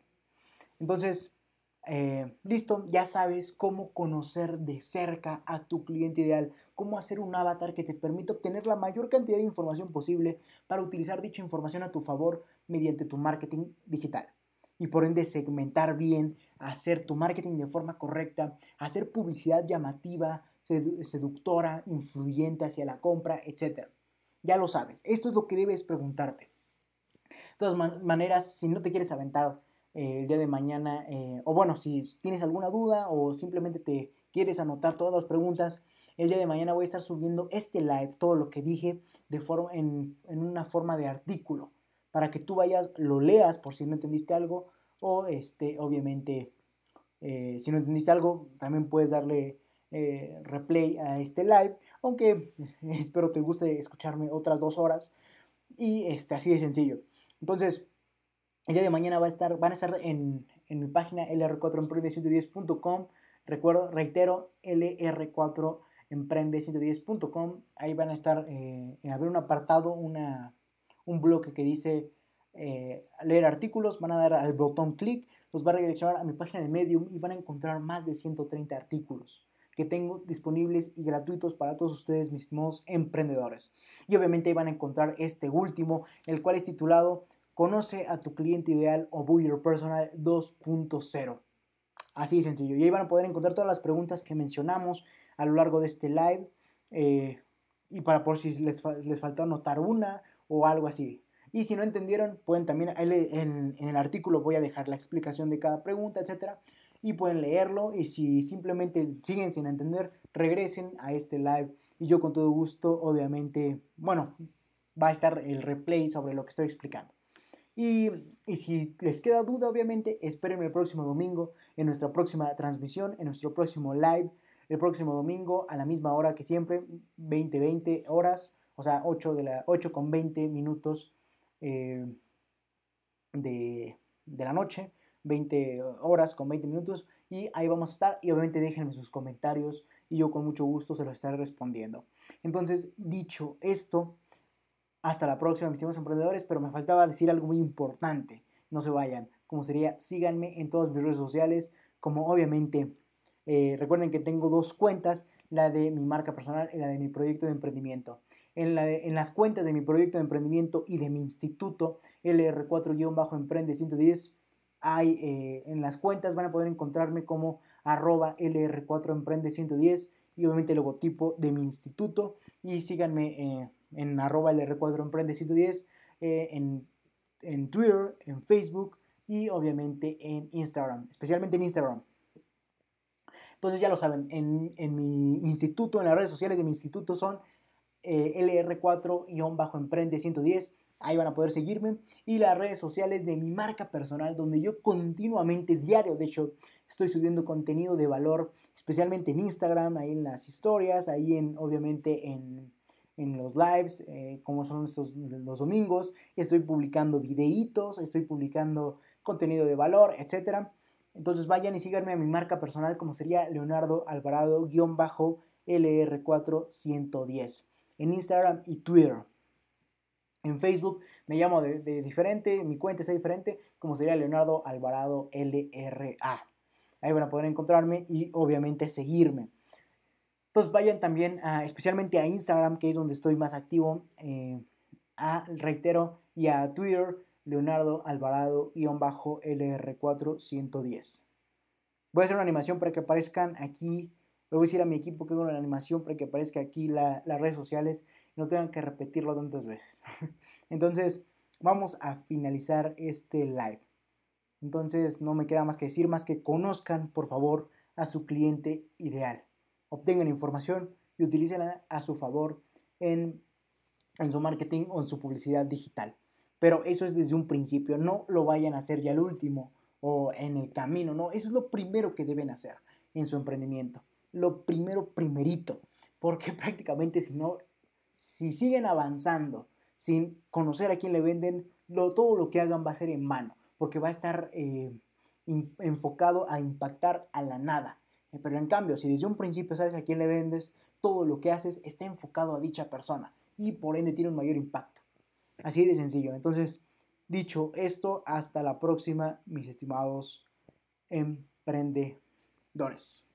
Entonces, eh, listo, ya sabes cómo conocer de cerca a tu cliente ideal, cómo hacer un avatar que te permita obtener la mayor cantidad de información posible para utilizar dicha información a tu favor mediante tu marketing digital. Y por ende segmentar bien, hacer tu marketing de forma correcta, hacer publicidad llamativa, seductora, influyente hacia la compra, etc. Ya lo sabes, esto es lo que debes preguntarte. De todas maneras, si no te quieres aventar eh, el día de mañana, eh, o bueno, si tienes alguna duda o simplemente te quieres anotar todas las preguntas, el día de mañana voy a estar subiendo este live, todo lo que dije, de forma, en, una forma de artículo, para que tú vayas, lo leas por si no entendiste algo, o este, obviamente, eh, si no entendiste algo, también puedes darle replay a este live, aunque espero te guste escucharme otras dos horas, y este, así de sencillo. Entonces, el día de mañana va a estar, van a estar en, mi página lr4emprende110.com. Recuerdo, reitero, lr4emprende110.com. Ahí van a estar, eh, haber un apartado, una, un bloque que dice eh, leer artículos. Van a dar al botón clic, los va a redireccionar a mi página de Medium y van a encontrar más de 130 artículos que tengo disponibles y gratuitos para todos ustedes, mis estimados emprendedores. Y obviamente van a encontrar este último, el cual es titulado Conoce a tu cliente ideal o Buyer Personal 2.0. Así de sencillo. Y ahí van a poder encontrar todas las preguntas que mencionamos a lo largo de este live. Eh, y para por si les, les faltó anotar una o algo así. Y si no entendieron, pueden también, en, en, el artículo voy a dejar la explicación de cada pregunta, etc. Y pueden leerlo. Y si simplemente siguen sin entender, regresen a este live. Y yo con todo gusto, obviamente, bueno, va a estar el replay sobre lo que estoy explicando. Y, si les queda duda, obviamente, espérenme el próximo domingo en nuestra próxima transmisión, en nuestro próximo live, el próximo domingo a la misma hora que siempre, 20, 20 horas, o sea, 8, de la, 8 con 20 minutos eh, de, de la noche, 20 horas con 20 minutos, y ahí vamos a estar. Y obviamente déjenme sus comentarios y yo con mucho gusto se los estaré respondiendo. Entonces, dicho esto, hasta la próxima, mis estimados emprendedores, pero me faltaba decir algo muy importante. No se vayan, como sería, síganme en todas mis redes sociales, como obviamente, eh, recuerden que tengo dos cuentas, la de mi marca personal y la de mi proyecto de emprendimiento. En, la en las cuentas de mi proyecto de emprendimiento y de mi instituto, LR4-Emprende 110, hay, eh, en las cuentas van a poder encontrarme como arroba LR4Emprende 110 y obviamente el logotipo de mi instituto y síganme. Eh, en arroba LR4 Emprende 110, eh, en, en Twitter, en Facebook y obviamente en Instagram, especialmente en Instagram. Entonces ya lo saben, en, en, mi instituto, en las redes sociales de mi instituto son eh, LR4-Emprende 110. Ahí van a poder seguirme. Y las redes sociales de mi marca personal, donde yo continuamente, diario, de hecho, estoy subiendo contenido de valor, especialmente en Instagram, ahí en las historias, ahí en, obviamente en, en los lives, eh, como son estos, los domingos, estoy publicando videitos, estoy publicando contenido de valor, etc. Entonces vayan y síganme a mi marca personal como sería Leonardo Alvarado-LR4110 en Instagram y Twitter. En Facebook me llamo de, diferente, mi cuenta está diferente, como sería Leonardo Alvarado LRA. Ahí van a poder encontrarme y obviamente seguirme. Entonces vayan también especialmente a Instagram, que es donde estoy más activo, eh, a, reitero, y a Twitter, Leonardo Alvarado-LR4110. Voy a hacer una animación para que aparezcan aquí, le voy a decir a mi equipo que haga una animación para que aparezca aquí las redes sociales y no tengan que repetirlo tantas veces. Entonces, vamos a finalizar este live. Entonces, no me queda más que decir, más que conozcan, por favor, a su cliente ideal obtengan información y utilícenla a su favor en, su marketing o en su publicidad digital. Pero eso es desde un principio, no lo vayan a hacer ya al último o en el camino, no, eso es lo primero que deben hacer en su emprendimiento, lo primero primerito, porque prácticamente si no, si siguen avanzando sin conocer a quién le venden, lo, todo lo que hagan va a ser en mano, porque va a estar eh, enfocado a impactar a la nada. Pero en cambio, si desde un principio sabes a quién le vendes, todo lo que haces está enfocado a dicha persona. y por ende tiene un mayor impacto. Así de sencillo. Entonces, dicho esto, hasta la próxima, mis estimados emprendedores.